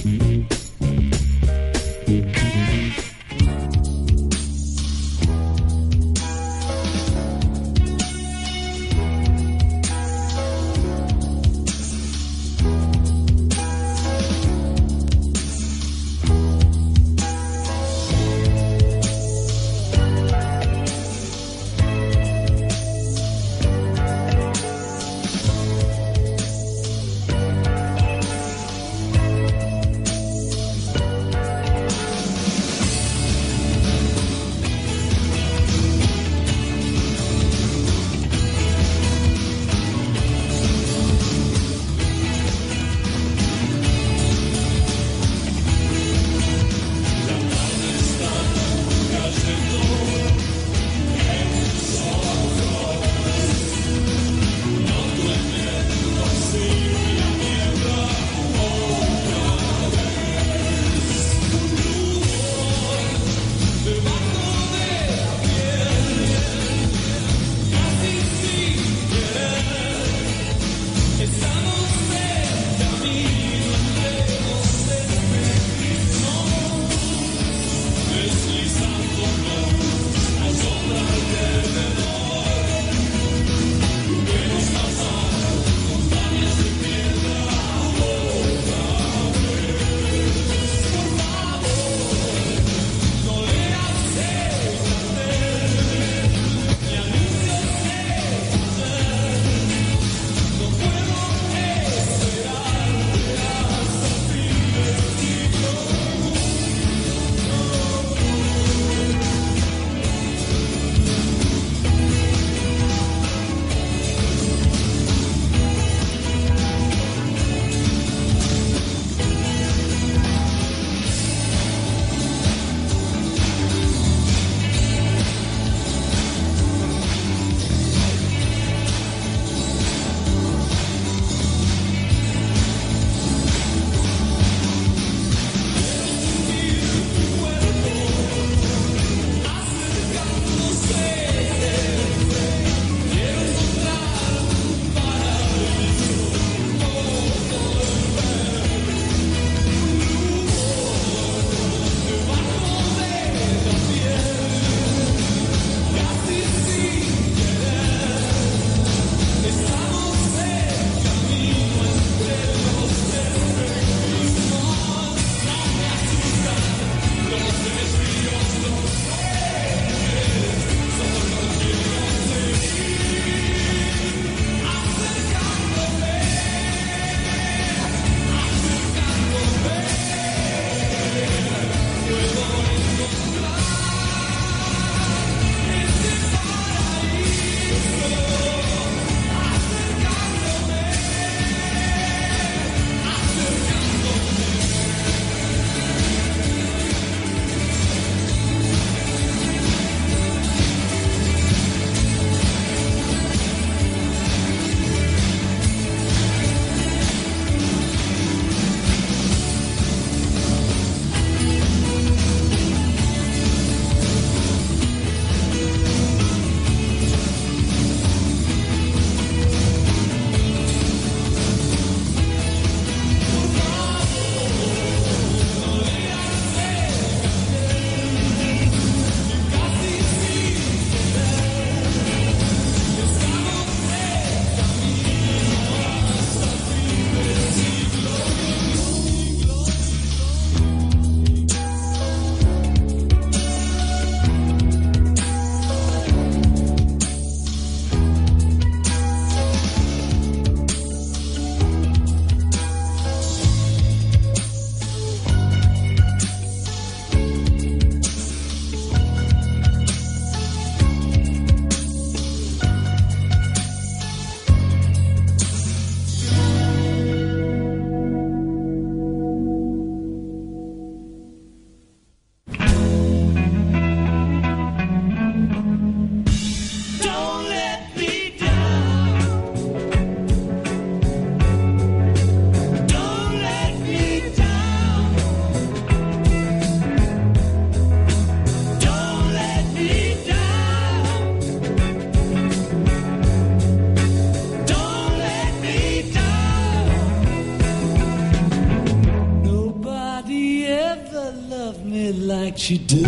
Mm, she does.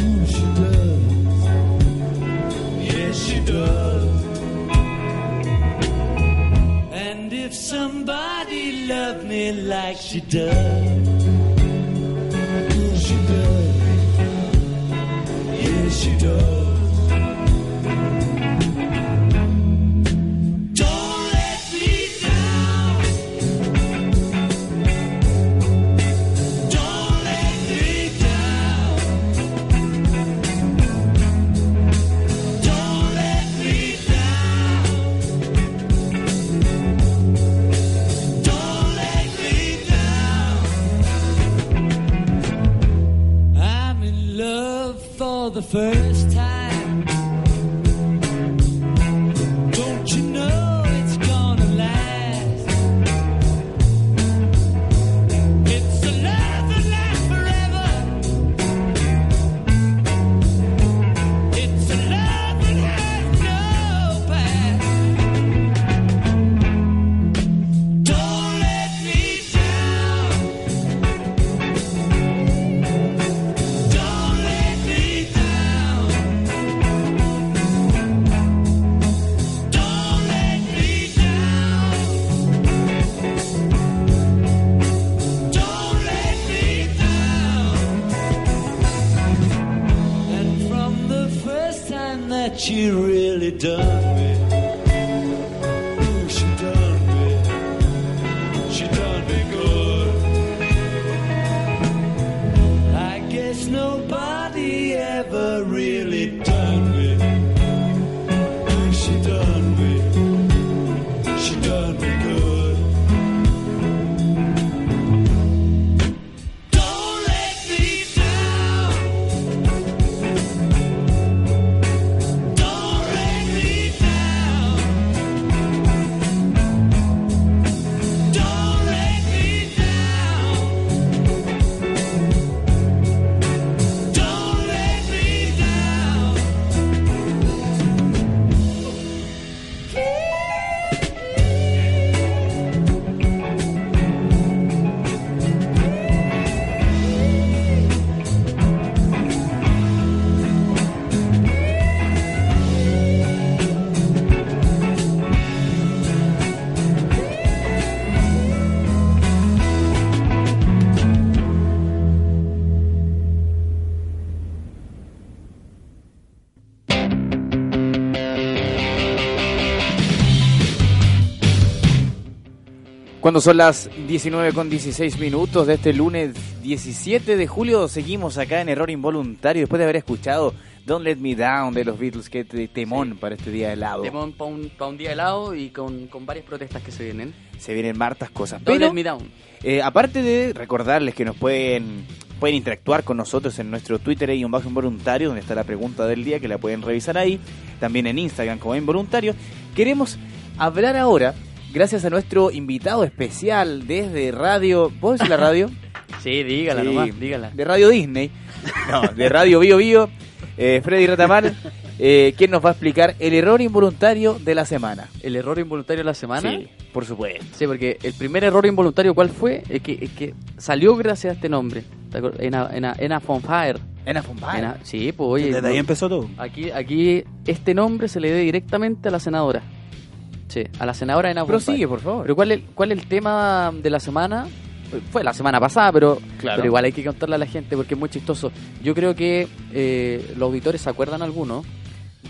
Ooh, she does. Yes, she does. And if somebody loved me like she does, she does. Yes, she does. say Cuando son las 19 con 16 minutos de este lunes 17 de julio, seguimos acá en Error Involuntario después de haber escuchado Don't Let Me Down de los Beatles, que te- temón para este día helado. Temón para un, pa' un día helado y con, con varias protestas que se vienen. Se vienen martas cosas. Don't Pero, let me down. eh, aparte de recordarles que nos pueden, pueden interactuar con nosotros en nuestro Twitter y un bajo involuntario, donde está la pregunta del día, que la pueden revisar ahí. También en Instagram como involuntario. Queremos hablar ahora, gracias a nuestro invitado especial desde Radio... ¿Puedo decir la radio? <laughs> Sí, dígala Sí, nomás, dígala. De Radio Disney. <laughs> No, de Radio Bio Bio. Eh, Freddy Retamal, <laughs> eh, quien nos va a explicar el error involuntario de la semana. ¿El error involuntario de la semana? Sí, por supuesto. Sí, porque el primer error involuntario, ¿cuál fue? Es que, es que salió gracias a este nombre. ¿Te acuerdas? Ena, Ena, Ena von Fire. Ena von Fire. Ena- sí, pues oye. Desde ahí empezó todo. Aquí, aquí este nombre se le debe directamente a la senadora. Sí, a la senadora Ena von Prosigue, por favor. Pero ¿cuál es, ¿cuál es el tema de la semana? Fue la semana pasada, pero, Claro. pero igual hay que contarle a la gente porque es muy chistoso. Yo creo que eh, los auditores se acuerdan algunos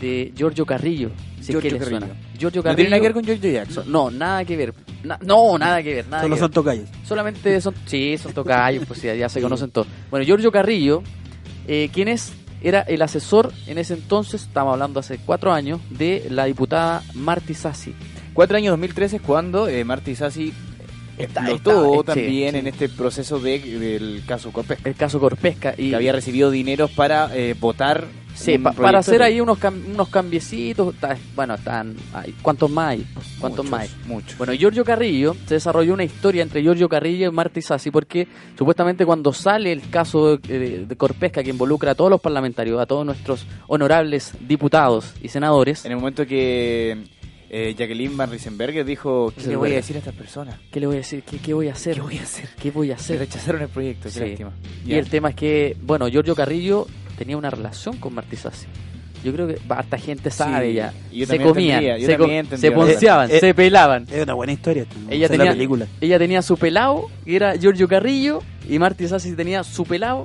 de Giorgio Carrillo. Si es que les Carrillo. suena. Giorgio ¿No Carrillo. tiene nada que ver con Giorgio Jackson? No, nada que ver. Na- no, nada que ver. Nada Solo que son ver. tocayos. Solamente son. Sí, son tocayos, pues ya, ya se conocen todos. Bueno, Giorgio Carrillo, eh, quien es, era el asesor en ese entonces, estamos hablando hace cuatro años, de la diputada Marty Sassi. Cuatro años 2013 es cuando eh, Marty Sassi explotó está- sí, también sí. en este proceso de, del caso Corpesca. El caso Corpesca. Y, Que había recibido dineros para eh, votar. Sí, pa- para hacer ahí unos, cam- unos cambiecitos. Bueno, están. hay- ¿Cuántos más hay? ¿Cuántos Muchos, más hay? Muchos. Bueno, Giorgio Carrillo, se desarrolló una historia entre Giorgio Carrillo y Marty Sassi porque supuestamente cuando sale el caso de, de Corpesca que involucra a todos los parlamentarios, a todos nuestros honorables diputados y senadores, En el momento que eh, Jacqueline Van Riesenberger dijo, ¿qué le voy a decir a estas personas? ¿Qué le voy a decir? ¿Qué, qué voy a hacer? ¿Qué voy a hacer? ¿Qué voy a Se hacer? rechazaron el proyecto, qué Sí. lástima. Y el tema es que, bueno, Giorgio Carrillo tenía una relación con Marty Sassi. Yo creo que harta gente sabe Sí, ya. y yo se comían, entendía, yo se, co- también entendía. se ponceaban, Eh, se pelaban. Es una buena historia. Ella es la tenía, película. ella tenía su pelado, que era Giorgio Carrillo, y Marty Sassi tenía su pelado.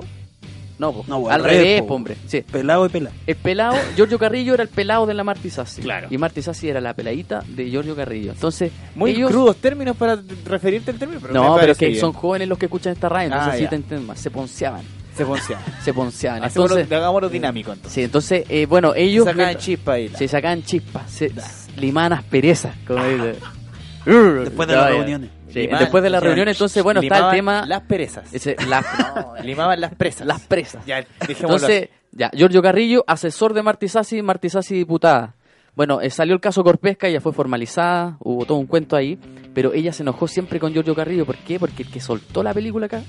No, po, No, po, al revés, revés, po. po, hombre. Sí. Pelado y pelado. El pelado, <laughs> Giorgio Carrillo era el pelado de la Marty Sassi. Claro. Y Marty Sassi era la peladita de Giorgio Carrillo. Entonces, Muy ellos... crudos términos para referirte al término, pero no, pero es que bien. son jóvenes los que escuchan esta radio, entonces Ah, sí te entienden más. Se ponceaban, Se poncean. se ponceaban. Hacémoslo- Entonces, hagámoslo dinámico entonces. sí, entonces eh, bueno, ellos... Se sacaban chispa ahí. Se sacaban chispas, se limaban asperezas, como dice. Después de las reuniones. Sí, Limaban- después de la limaban- reunión, entonces, bueno, está el limaban tema... Las perezas. ese- la- <laughs> no, Limaban las presas. las presas. Ya, dejémoslo Entonces, ya, Giorgio Carrillo, asesor de Marty Sassi, Marty Sassi diputada. Bueno, eh, salió el caso Corpesca, ella fue formalizada, hubo todo un cuento ahí, pero ella se enojó siempre con Giorgio Carrillo. ¿Por qué? Porque el que soltó la película acá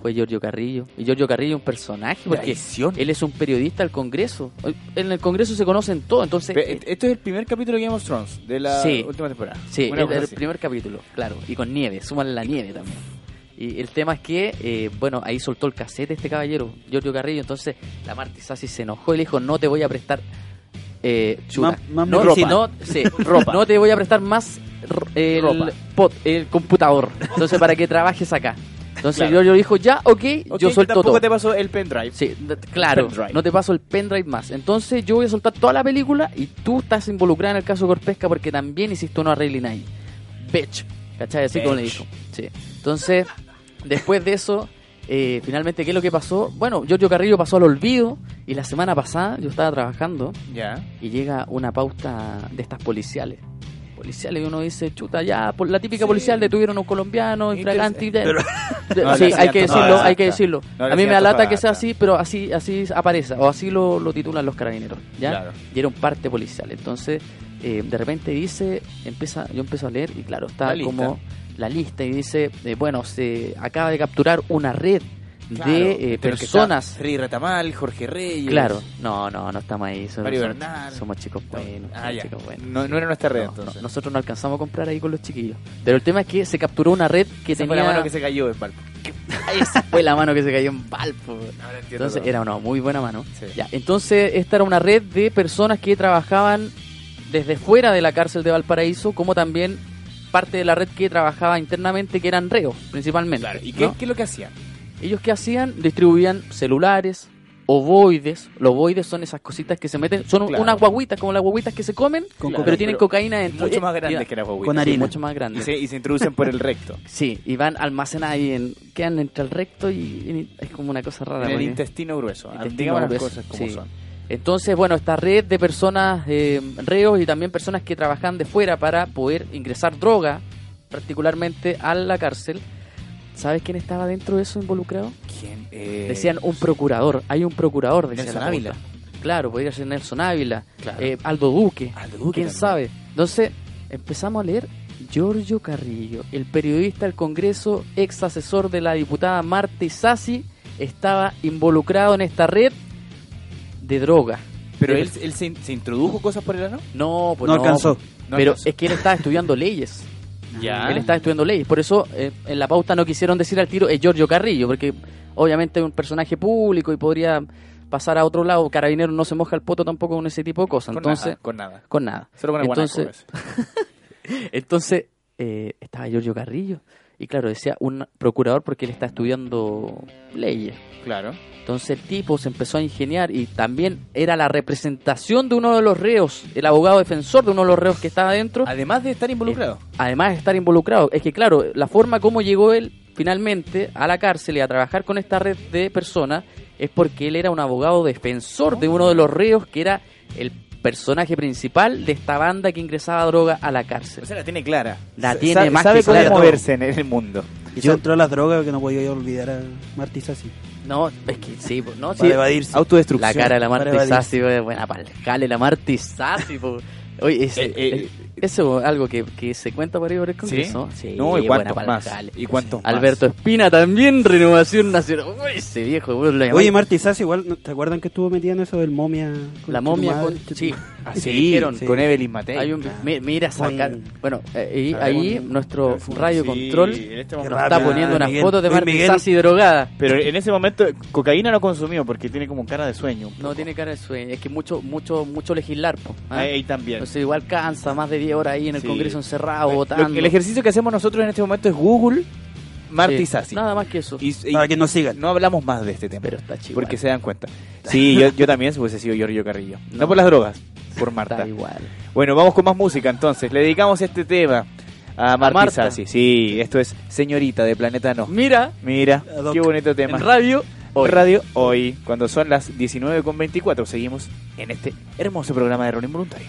fue Giorgio Carrillo. Y Giorgio Carrillo es un personaje, porque él es un periodista del Congreso. En el Congreso se conocen todo, entonces... Pe- Esto es el primer capítulo de Game of Thrones de la Sí. última temporada. Sí, el, primer capítulo, claro. Y con nieve, súmale la nieve también. Y el tema es que, eh, bueno, ahí soltó el cassette este caballero, Giorgio Carrillo. Entonces la Marty Sassi se enojó y le dijo: No te voy a prestar. Eh, chuta. Más- más no, ropa. si no, sí, <laughs> ropa. No te voy a prestar más el, Ropa. pot- el computador. Entonces, para que trabajes acá. Entonces Claro. Giorgio dijo: Ya, ok, Ok, yo suelto tampoco todo. te pasó el pendrive. Sí, claro, pendrive. no te paso el pendrive más. Entonces yo voy a soltar toda la película y tú estás involucrada en el caso Corpesca porque también hiciste una Rayleigh ahí. Bitch. ¿Cachai? Así como le dijo. Sí. Entonces, después de eso, eh, finalmente, ¿qué es lo que pasó? Bueno, Giorgio Carrillo pasó al olvido y la semana pasada yo estaba trabajando y llega una pauta de estas policiales. Policiales y uno dice, chuta, ya, por la típica Sí. policial detuvieron a un colombiano, infragante. Pero- De- <laughs> No, sí, hay que decirlo, hay que decirlo. No, a mí me alata que sea así, pero así así aparece, o así lo, lo titulan los carabineros, ¿ya? Claro. Y era un parte policial. Entonces, eh, de repente dice, empieza, yo empiezo a leer y claro, está La como la lista y dice, eh, bueno, se acaba de capturar una red Claro, de eh, personas. Freddy Retamal, Jorge Reyes. Claro, no, no, no estamos ahí. Somos, Mario somos- Bernal. somos chicos buenos. Ah, somos ya. chicos buenos. No, no era nuestra red No, entonces. no, nosotros no alcanzamos a comprar ahí con los chiquillos. Pero el tema es que se capturó una red que Esa tenía. fue la mano que se cayó en Valpo. <laughs> Esa fue la mano que se cayó en Valpo. Ahora entiendo Entonces todo. era una muy buena mano. Sí. Ya, entonces esta era una red de personas que trabajaban desde fuera de la cárcel de Valparaíso, como también parte de la red que trabajaba internamente, que eran reos, principalmente. Claro. ¿Y qué, ¿no? qué es lo que hacían? Ellos que hacían, distribuían celulares, ovoides. Los ovoides son esas cositas que se meten, son Claro. unas guaguitas, como las guaguitas que se comen, Con pero cocaína. tienen Pero cocaína dentro. Mucho más grandes y- que las guaguitas. Con sí, harina. mucho más Y grandes. se, y se introducen por el recto. Sí, y van almacenadas ahí, en, quedan entre el recto y, y es como una cosa rara. en el intestino grueso. Digamos las cosas como sí. son. Entonces, bueno, esta red de personas eh, reos y también personas que trabajan de fuera para poder ingresar droga, particularmente a la cárcel. ¿Sabes quién estaba dentro de eso involucrado? ¿Quién? Eh, Decían un procurador. Hay un procurador, decía Nelson la Ávila. Claro, podría ser Nelson Ávila, Claro. eh, Aldo Duque. Aldo Duque ¿Quién también. sabe? Entonces, empezamos a leer Giorgio Carrillo, el periodista del Congreso, ex asesor de la diputada Marta Sassi, estaba involucrado en esta red de droga. Pero él, él se, se introdujo cosas por el ano. No, pues No alcanzó. No pero alcanzó. es que él estaba estudiando leyes. Ya. Él estaba estudiando leyes. Por eso eh, en la pauta no quisieron decir al tiro es Giorgio Carrillo, porque obviamente es un personaje público y podría pasar a otro lado. Carabinero no se moja el poto tampoco con ese tipo de cosas. Con Entonces, nada, con nada. con nada. Solo con el Entonces, <laughs> entonces eh, estaba Giorgio Carrillo. Y claro, decía un procurador porque él está estudiando leyes. Claro. Entonces el tipo se empezó a ingeniar y también era la representación de uno de los reos, el abogado defensor de uno de los reos que estaba adentro, Además de estar involucrado. además de estar involucrado. Es que claro, la forma como llegó él finalmente a la cárcel y a trabajar con esta red de personas es porque él era un abogado defensor de uno de los reos que era el personaje principal de esta banda que ingresaba droga a la cárcel. O sea, la tiene clara. La tiene sabe, más sabe que cómo clara. moverse en el mundo. Y se entró a las drogas que no podía olvidar a Marty Sassi. No, es que sí, no, sí. Para evadirse. Autodestrucción. La cara de la Marty. Sassi, buena para el jale, la Marty Sassi, pues. Oye, ese- Eh, eh, Eso es algo que, que se cuenta por ahí por el Congreso. ¿Sí? No, ¿y cuántos buena más? ¿Y cuántos más? Alberto Espina también, Renovación Nacional. Uy, ese viejo, lo Oye, Marty Sass igual, ¿no- ¿te acuerdan que estuvo metida en eso del momia? con La momia con... Sí, Ah, sí, sí, dijeron. con Evelyn Matei. Hay un, mi- mira, sacar. Con- Bueno, eh, Ah, ahí con- nuestro radio sí, control este nos está rápido, poniendo una Miguel. foto de Miguel. Sassi drogada. Pero en ese momento, cocaína no consumió porque tiene como cara de sueño. No tiene cara de sueño. Es que mucho, mucho, mucho legislar, po. Ahí, ahí también. Entonces igual cansa, más de 10 horas ahí en el Sí. Congreso encerrado, Lo- votando. el ejercicio que hacemos nosotros en este momento es Google Marty Sí, Sassi. Nada más que eso. Y, y Para que nos sigan. no hablamos más de este tema. Pero está chido. porque se dan cuenta. Sí, yo, yo también hubiese sido Giorgio Carrillo. No. No. por las drogas, por Marta. Está igual. Bueno, vamos con más música entonces. Le dedicamos este tema a Marty Marta. Sassi. Sí, esto es Señorita de Planeta No. Mira, Mira, qué bonito tema. en radio, hoy. Radio hoy, cuando son las 19.24, seguimos en este hermoso programa de rol involuntario.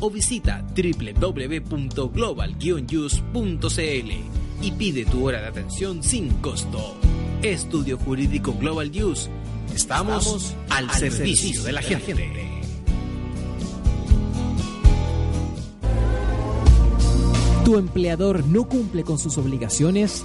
o visita www.global-use.cl y pide tu hora de atención sin costo. Estudio Jurídico Global Use. Estamos, al, servicio, de la gente. ¿Tu empleador no cumple con sus obligaciones?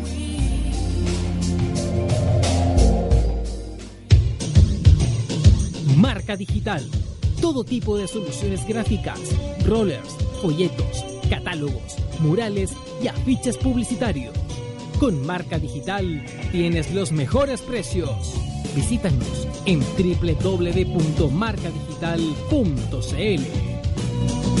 Marca digital. Todo tipo de soluciones gráficas, rollers, folletos, catálogos, murales y afiches publicitarios. Con Marca Digital tienes los mejores precios. Visítanos en www.marcadigital.cl.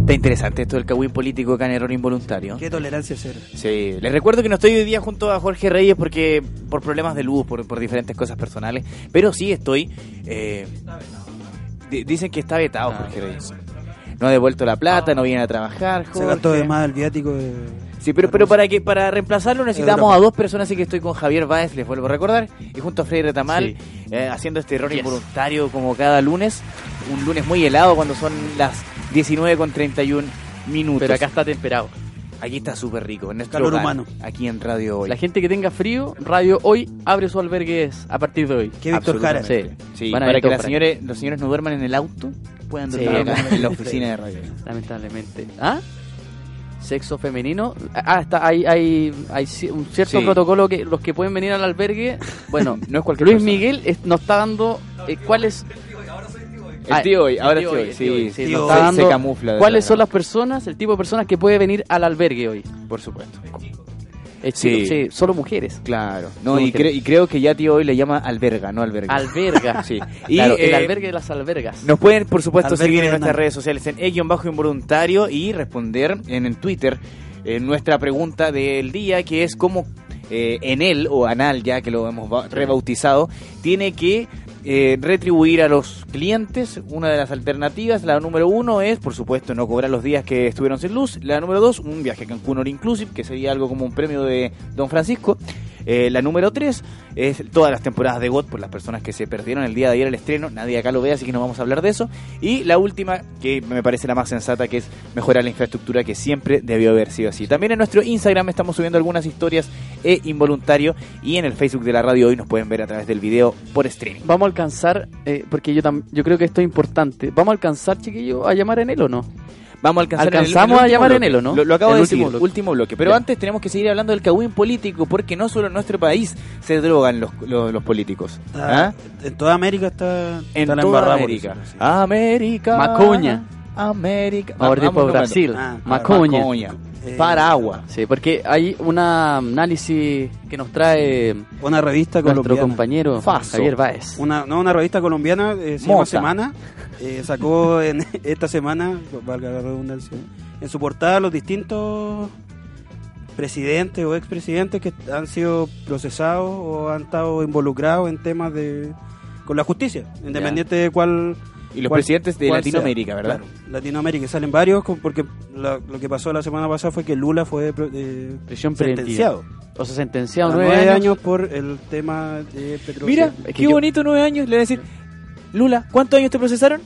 Está interesante esto del cagüín político acá en Error Involuntario. Qué tolerancia cero. Sí, les recuerdo que no estoy hoy día junto a Jorge Reyes porque por problemas de luz, por, por diferentes cosas personales, pero sí estoy... eh, di- dicen que está vetado Jorge Reyes. No ha devuelto la plata, no viene a trabajar. Se Jorge. gastó de más el viático de... Sí, pero, pero para que para reemplazarlo necesitamos a dos personas, así que estoy con Javier Báez, les vuelvo a recordar, y junto a Freire Tamal, eh, haciendo este error Yes. involuntario como cada lunes, un lunes muy helado cuando son las 19 con 31 minutos. Pero acá está temperado. Aquí está súper rico, en nuestro Calor hogar, humano. aquí en Radio Hoy. La gente que tenga frío, Radio Hoy abre sus albergues a partir de hoy. ¿Qué Víctor Jara? Sí, Sí, Van a para ver que las señores, los señores no duerman en el auto, puedan dormir en la oficina de Radio. <laughs> lamentablemente. ¿Ah? Sexo femenino. Ah, está, hay, hay, hay un cierto Sí. protocolo que los que pueden venir al albergue. Bueno, <laughs> No es cualquier Luis persona. Miguel es- nos está dando eh, cuáles. El tío hoy, ahora sí, sí, hoy, sí, nos tío está se- dando se camufla ¿Cuáles son la- las personas, el tipo de personas que puede venir al albergue hoy? Por supuesto. Sí. solo mujeres. Claro. No, Solo y, mujeres. cre- y creo que ya tío hoy le llama alberga, no alberga. Alberga. <laughs> Sí. Y el eh, albergue de las albergas. Nos pueden, por supuesto, Albergue seguir en nuestras redes sociales en e-bajo involuntario y responder en el Twitter en nuestra pregunta del día, que es cómo eh, en él, o anal ya que lo hemos ba- rebautizado, tiene que eh, retribuir a los clientes. Una de las alternativas, la número uno es, por supuesto, no cobrar los días que estuvieron sin luz. La número dos, un viaje a Cancún All Inclusive, que sería algo como un premio de Don Francisco. Eh, la número 3 es todas las temporadas de GOT por las personas que se perdieron el día de ayer el estreno. Nadie acá lo ve, así que no vamos a hablar de eso. Y la última, que me parece la más sensata, que es mejorar la infraestructura, que siempre debió haber sido así. También en nuestro Instagram estamos subiendo algunas historias e involuntario. Y en el Facebook de la radio hoy nos pueden ver a través del video por streaming. Vamos a alcanzar, eh, porque yo, yo creo que esto es importante. ¿Vamos a alcanzar, chiquillo, a llamar en él o no? Vamos a alcanzar en el- Alcanzamos en el a llamar en él, ¿o no? Lo, lo acabo El de último decir, bloque. último bloque. Pero antes tenemos que seguir hablando del cagüín político, porque no solo en nuestro país se drogan los, los, los políticos. Está- ¿Ah? En toda América está, En está la toda embarrada por América. eso, sí. América. Macoña. América. Vamos a ver Vamos por nombrando. Brasil. Ah, Macoña. Macoña. Eh, Paragua. Sí, porque hay un análisis que nos trae Una revista nuestro colombiana. compañero Faso. Javier Báez. Una, no, una revista colombiana, eh, se llama. Semana. Eh, sacó en <laughs> esta semana, valga la redundancia, en su portada los distintos presidentes o expresidentes que han sido procesados o han estado involucrados en temas de con la justicia, independiente de cuál Y los cuál- presidentes de Latinoamérica, ¿verdad? Claro, Latinoamérica, y salen varios porque la- lo que pasó la semana pasada fue que Lula fue eh, Prisión sentenciado. O sea, sentenciado a nueve, nueve años. años por el tema de petróleo. Mira, Es que qué yo- bonito, nueve años. Le voy a decir, Lula, ¿cuántos años te procesaron?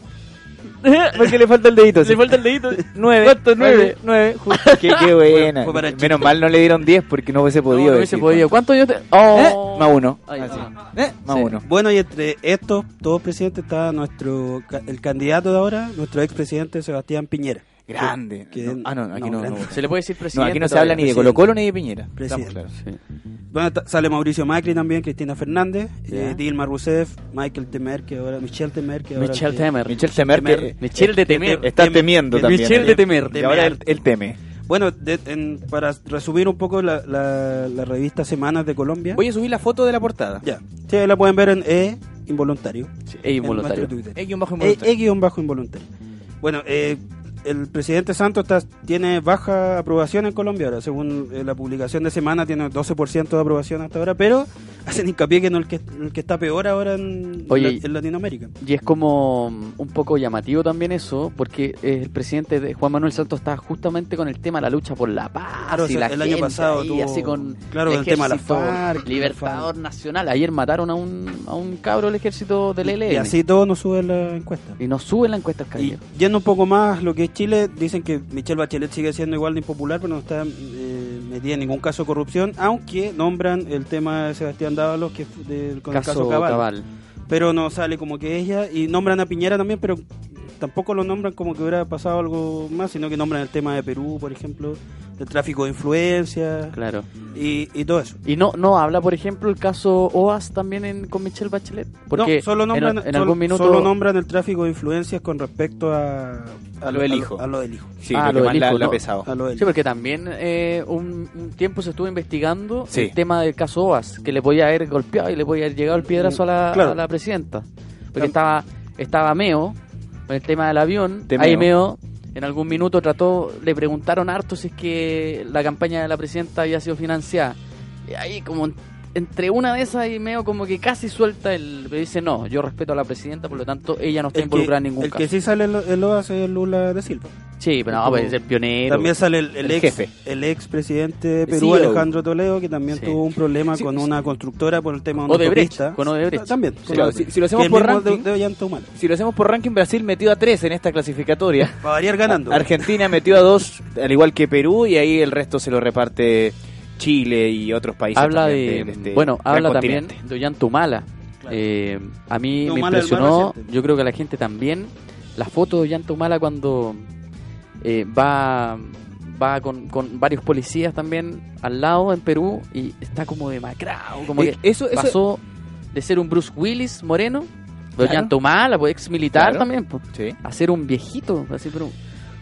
<laughs> Porque le falta el dedito. Le falta el dedito. <laughs> Nueve. ¿Cuánto? Nueve. Nueve, justo. <laughs> Qué, qué buena. Fue para el Menos mal no le dieron diez porque no hubiese podido. no hubiese decir podido. cuánto. ¿Cuántos años te.? Oh. ¿Eh? Más uno. Ahí Así. está. ¿Eh? Más Sí. uno. Bueno, y entre estos dos presidentes está nuestro el candidato de ahora, nuestro expresidente Sebastián Piñera. Grande. Que- No, ah, no, aquí no. Se le puede decir No, presidente. aquí no se habla ni de. Colo Colo ni de Piñera. Presidente. claros. Sí. Bueno, sale Mauricio Macri también, Cristina Fernández, eh, Dilma Rousseff, Michael Temer, que ahora Michel Temer, que ahora Michel que- Temer. Michel Temer, Temer. que Michel de Temer. está Tem- temiendo el también. Michel ¿eh? de Temer. Y ahora él, él teme. Bueno, de- en- para resumir un poco la, la- la revista Semanas de Colombia. Voy a subir la foto de la portada. Ya. Sí, la pueden ver en E involuntario. Es involuntario. Twitter. E bajo E- involuntario. E guion bajo involuntario. Bueno, eh, el presidente Santos está, tiene baja aprobación en Colombia ahora, según eh, la publicación de semana tiene 12% de aprobación hasta ahora, pero <laughs> hacen hincapié que no el que, el que está peor ahora en, Oye, la- en Latinoamérica. Y es como mm, un poco llamativo también eso, porque el presidente de Juan Manuel Santos está justamente con el tema de la lucha por la paz Claro, y la el año pasado ahí, tuvo- así con claro, el tema de la FARC, libertador nacional. Ayer mataron a un, a un cabro del ejército del ELN Y así todo nos sube la encuesta. y nos sube la encuesta Y yendo un poco más lo que Chile, dicen que Michelle Bachelet sigue siendo igual de impopular, pero no está eh, metida en ningún caso de corrupción, aunque nombran el tema de Sebastián Dávalos, que es del, con el caso Cabal. Cabal. Pero no sale como que ella, y nombran a Piñera también, pero tampoco lo nombran como que hubiera pasado algo más, sino que nombran el tema de Perú, por ejemplo, del tráfico de influencias Claro. y, y todo eso. Y no no habla, por ejemplo, el caso OAS también en, con Michelle Bachelet. Porque no, solo en- nombran, en, solo- algún minuto. solo nombran el tráfico de influencias con respecto a, A lo del hijo. A, lo del hijo. Sí, Ah, lo lo del hijo, la lo del Sí, porque también eh, un, un tiempo se estuvo investigando Sí. el tema del caso OAS, que le podía haber golpeado y le podía haber llegado el piedrazo a la, Claro. a la presidenta. Porque estaba, estaba Meo, con el tema del avión. Meo, en algún minuto trató, le preguntaron harto si es que la campaña de la presidenta había sido financiada. Y ahí como entre una de esas y Meo como que casi suelta el... pero dice, no, yo respeto a la presidenta, por lo tanto ella no está El que, involucrada en ningún el caso. que sí sale en lo- en OAS es Lula de Silva. Sí, pero no, como- pues es el pionero. También sale el, el El ex jefe. el ex presidente de El Perú. Alejandro Toledo, que también Sí. tuvo un problema Sí, con una constructora por el tema de una Odebrecht, autopista. con Odebrecht. También. Con claro, Odebrecht. si- si lo hacemos el por ranking- de, de. Si lo hacemos por ranking, Brasil metió a tres en esta clasificatoria. Va a variar ganando. Argentina metió a dos, al igual que Perú, y ahí el resto se lo reparte Chile y otros países. habla también de, este bueno habla también de Ollantumala eh, a mí No, me impresionó yo creo que a la gente también la foto de Ollantumala cuando eh, va va con, con varios policías también al lado en Perú y está como demacrado como Eh, que eso- eso- pasó de ser un Bruce Willis moreno de Claro. Ollantumala pues ex militar Claro. también pues, Sí. a ser un viejito así pero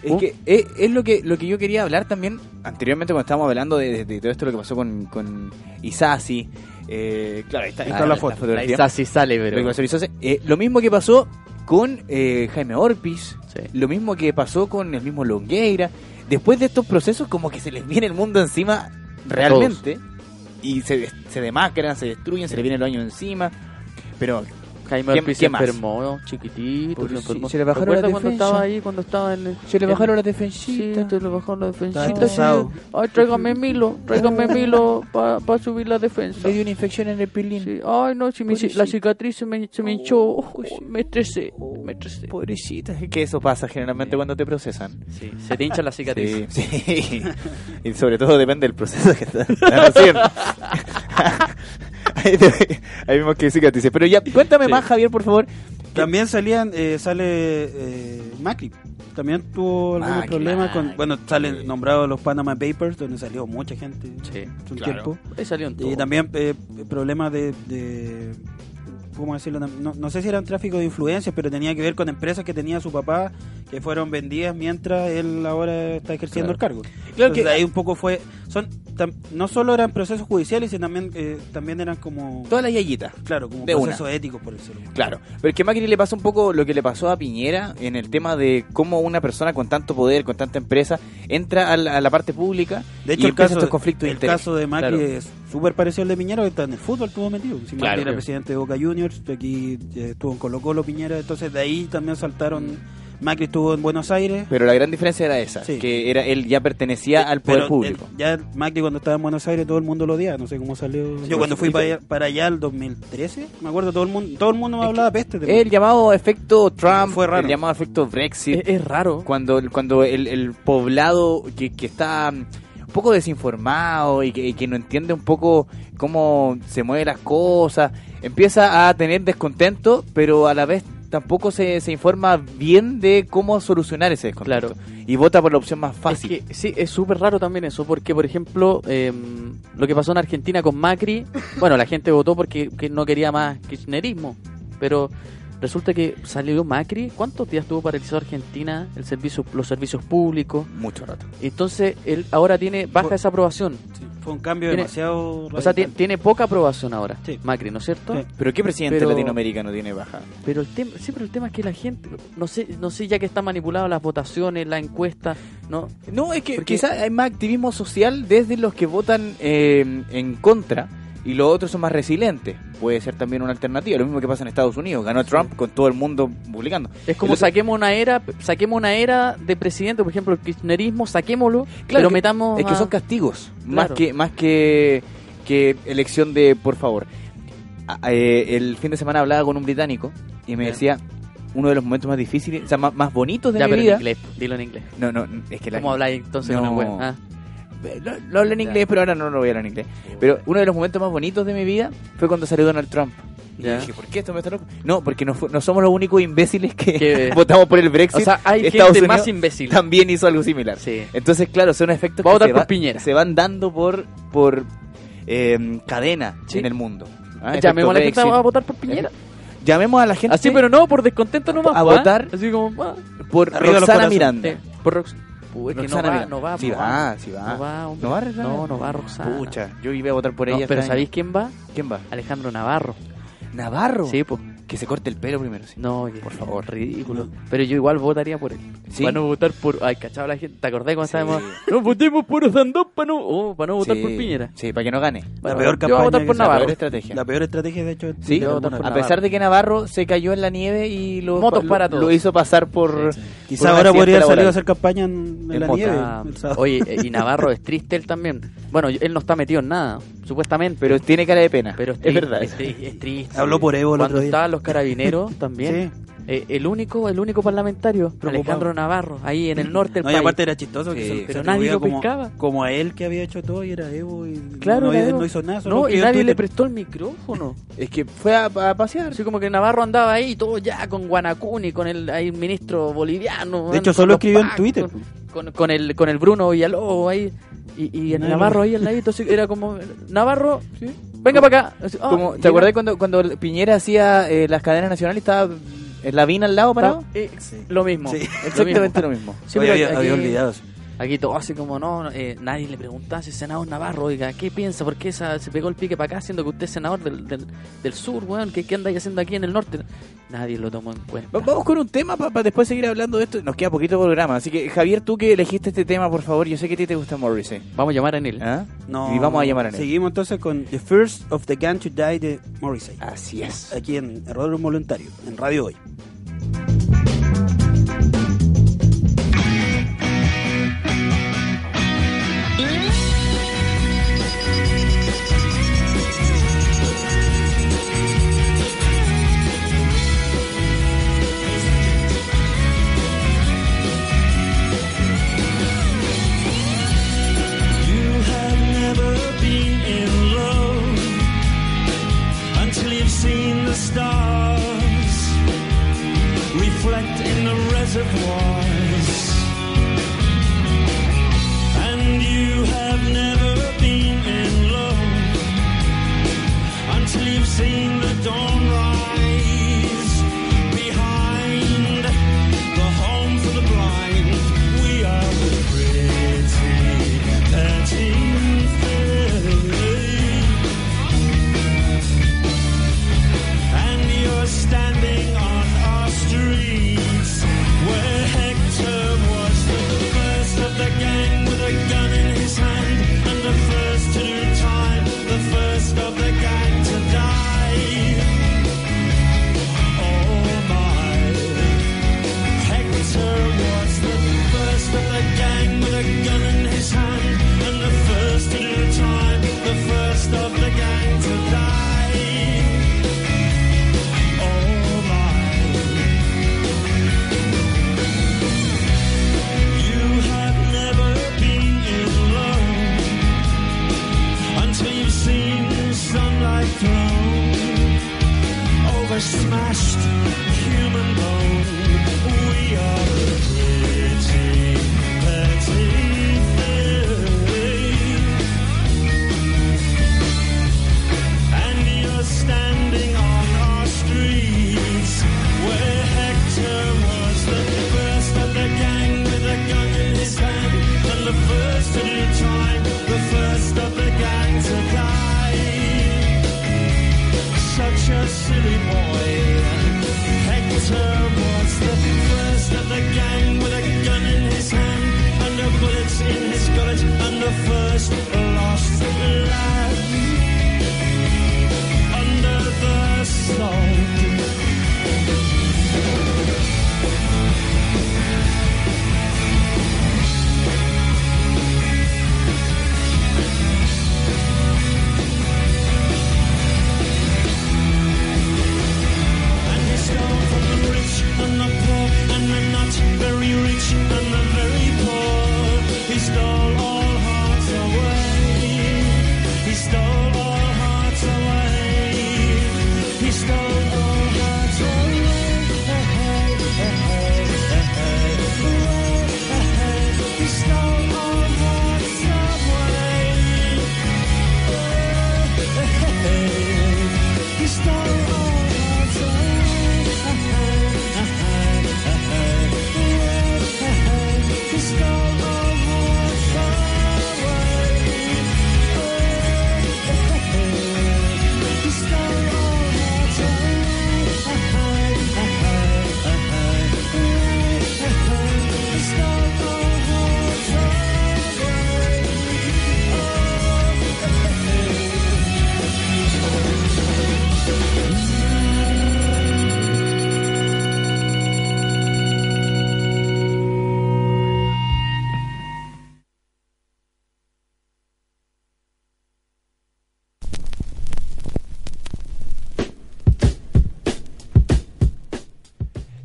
Es que es, es lo que lo que yo quería hablar también anteriormente cuando estábamos hablando de, de- de todo esto lo que pasó con, con Isasi. Eh, claro, ahí está, ahí está la, foto. la Isasi sale Lo pero Isasi. Eh, lo mismo que pasó con eh, Jaime Orpis, Sí. lo mismo que pasó con el mismo Longueira. Después de estos procesos como que se les viene el mundo encima realmente y se, se demacran, se destruyen, se les viene el año encima. Pero Jaime ¿Qué- Orpiz qué se más? enfermó, chiquitito, se enfermó. se le bajaron ¿Recuerda la cuando defensa? estaba ahí, cuando estaba en el... se le en- bajaron las Sí, defensitas. te le bajaron la defensita. Estresado. sí. Ay, tráigame Milo, tráigame <laughs> Milo para subir la defensa. Le dio una infección en el pilín. Sí. Ay, no, si mi ci- la Pobrecito. cicatriz se me, se me hinchó, oh, me estresé, me estresé. Pobrecita, es que eso pasa generalmente cuando te procesan. Sí, se te hincha la cicatriz. Sí, sí. <laughs> y sobre todo depende del proceso que estás estás haciendo. Ahí, te- ahí vemos que. Pero ya, cuéntame Sí. más, Javier, por favor. También salían, eh, sale eh, Macri. También tuvo algunos Macri, problemas con. Bueno, salen nombrados los Panama Papers, donde salió mucha gente Sí, un claro. tiempo. Ahí salió en todo. Y también eh, problemas de, de ¿cómo decirlo? No, no sé si era un tráfico de influencias, pero tenía que ver con empresas que tenía su papá que fueron vendidas mientras él ahora está ejerciendo Claro. el cargo. Claro Entonces, que- ahí un poco fue, son tam- no solo eran procesos judiciales, sino también eh, también eran como Todas las yayitas. claro, como de una. procesos éticos por decirlo. Claro, pero es que a Macri le pasa un poco lo que le pasó a Piñera en el tema de cómo una persona con tanto poder, con tanta empresa, entra a la, a la parte pública De hecho, y el caso, estos conflictos de el interés. caso de Macri Claro. es súper parecido al de Piñera, que está en el fútbol, estuvo metido. Si Macri Claro. era presidente de Boca Juniors, aquí eh, estuvo en Colo Colo Piñera, entonces de ahí también saltaron. Macri estuvo en Buenos Aires. Pero la gran diferencia era esa, Sí. que era él ya pertenecía al poder público. él- ya Macri cuando estaba en Buenos Aires todo el mundo lo odiaba, no sé cómo salió. Yo cuando fui para allá, para allá el 2013, me acuerdo todo el mundo, todo el mundo me hablaba peste de El llamado efecto Trump, Fue raro. el llamado efecto Brexit. Es, es raro. Cuando, cuando el, el poblado que, que está poco desinformado y que, y que no entiende un poco cómo se mueven las cosas, empieza a tener descontento, pero a la vez tampoco se, se informa bien de cómo solucionar ese descontento. Y vota por la opción más fácil. Es que sí, es súper raro también eso, porque por ejemplo, eh, lo que pasó en Argentina con Macri, <laughs> bueno, la gente votó porque que no quería más kirchnerismo, pero resulta que salió Macri, ¿cuántos días tuvo paralizado Argentina el servicio, los servicios públicos? Mucho rato. Entonces, él ahora tiene baja esa aprobación. Fue un cambio Tiene- demasiado O sea, radical. ti- tiene poca aprobación ahora, Macri, ¿no es cierto? Sí. Pero ¿qué presidente Pero- latinoamericano tiene baja? Pero el tema, siempre el tema es que la gente, no sé, no sé ya que están manipuladas las votaciones, la encuesta, no. No, es que quizás hay más activismo social desde los que votan eh, en contra y los otros son más resilientes. Puede ser también una alternativa. Lo mismo que pasa en Estados Unidos. Ganó Trump con todo el mundo publicando. Es como otro- saquemos una era, saquemos una era de presidente, por ejemplo, el kirchnerismo, saquémoslo, Claro pero que- metamos Es que son castigos. Más que más que, que elección de por favor. Eh, el fin de semana hablaba con un británico y me decía uno de los momentos más difíciles, o sea, más, más bonitos de Ya, mi pero en vida. inglés, dilo en inglés. No, no, es que la- ¿Cómo habláis entonces No. una? Ah. Lo, lo hablo en inglés, pero ahora no lo voy a hablar en inglés. Pero uno de los momentos más bonitos de mi vida fue cuando salió Donald Trump. Y Ya. dije, ¿por qué esto me está loco? No, porque no, no somos los únicos imbéciles que Que- <laughs> votamos por el Brexit. O sea, hay Estados gente más Unidos imbécil. También hizo algo similar. Sí. Entonces, claro, son efectos Va que se, por va- se van dando por, por eh, cadena Sí. en el mundo. Ah, Llamemos a la gente a votar por Piñera. Llamemos a la gente Así, pero no por descontento nomás. a pues, votar ¿ah? Así como, ah, por Roxana. Miranda. eh, por Rox- Uy, es que no Roxana va, no va. Sí no va, sí va. No va, hombre. ¿No va Roxana? No, no va Roxana. Pucha, yo iba a votar por No, ella. pero este ¿sabéis quién va? ¿Quién va? Alejandro Navarro. Navarro. Sí, pues. Que se corte el pelo primero, sí. No, Por favor. ridículo. Pero yo igual votaría por él. ¿Sí? Para no votar por. Ay, cachado la gente. ¿Te acordás cuando Sí. estábamos? No votemos por Zandón para no. Oh, para no votar Sí, por Piñera. Sí, para que no gane. La peor yo campaña. voy a votar que por se- La peor estrategia. La peor estrategia, de hecho. Sí, Yo a votar por a Navarro. pesar de que Navarro se cayó en la nieve y lo, Motos lo- para todos. lo hizo pasar por. Quizá por ahora podría salir a hacer campaña en, en la moto. nieve. Ah, oye, eh, y Navarro es triste él también. Bueno, él no está metido en nada, supuestamente. Pero tiene cara de pena. Pero es, verdad. Es, tri- es triste. Habló por Evo el Cuando otro día. Los carabineros <laughs> también. eh, el único, el único parlamentario, Preocupado. Alejandro Navarro, ahí en el norte del No, y país. aparte era chistoso que Sí. se- se Pero nadie atribuía lo como, pescaba. como a él que había hecho todo y era Evo y Claro, no, era Evo. no hizo nada. solo No, y en nadie le prestó el micrófono. <laughs> Es que fue a, a pasear. Así como que Navarro andaba ahí todo ya con Guanacuni, con el ahí, ministro boliviano. De hecho, solo escribió en pacos, Twitter. Con, con el, con el Bruno Villalobos ahí. Y, y el Nadie Navarro ahí al ladito. así, Era como, Navarro, venga para acá. Ah, Como, ¿Te acordás cuando, cuando Piñera hacía eh, las cadenas nacionales y estaba en la vina al lado parado? Eh, Lo mismo. Sí. lo <laughs> mismo. Exactamente lo mismo. Sí, Oye, pero había, aquí- había olvidado. Aquí todo así como, no, eh, nadie le preguntaba si es senador Navarro, oiga, ¿qué piensa? ¿Por qué esa- se pegó el pique para acá siendo que usted es senador del, del, del sur, weón? ¿Qué, ¿Qué anda haciendo aquí en el norte? Nadie lo tomó en cuenta. Va- Vamos con un tema para después seguir hablando de esto. Nos queda poquito programa. Así que, Javier, tú que elegiste este tema, por favor. Yo sé que a ti te gusta Morrissey. Vamos a llamar en él. ¿Ah? No, Y vamos a llamar a él. Seguimos entonces con The First of the Gun to Die de Morrissey. Así es. Aquí en Error Voluntario, en Radio Hoy.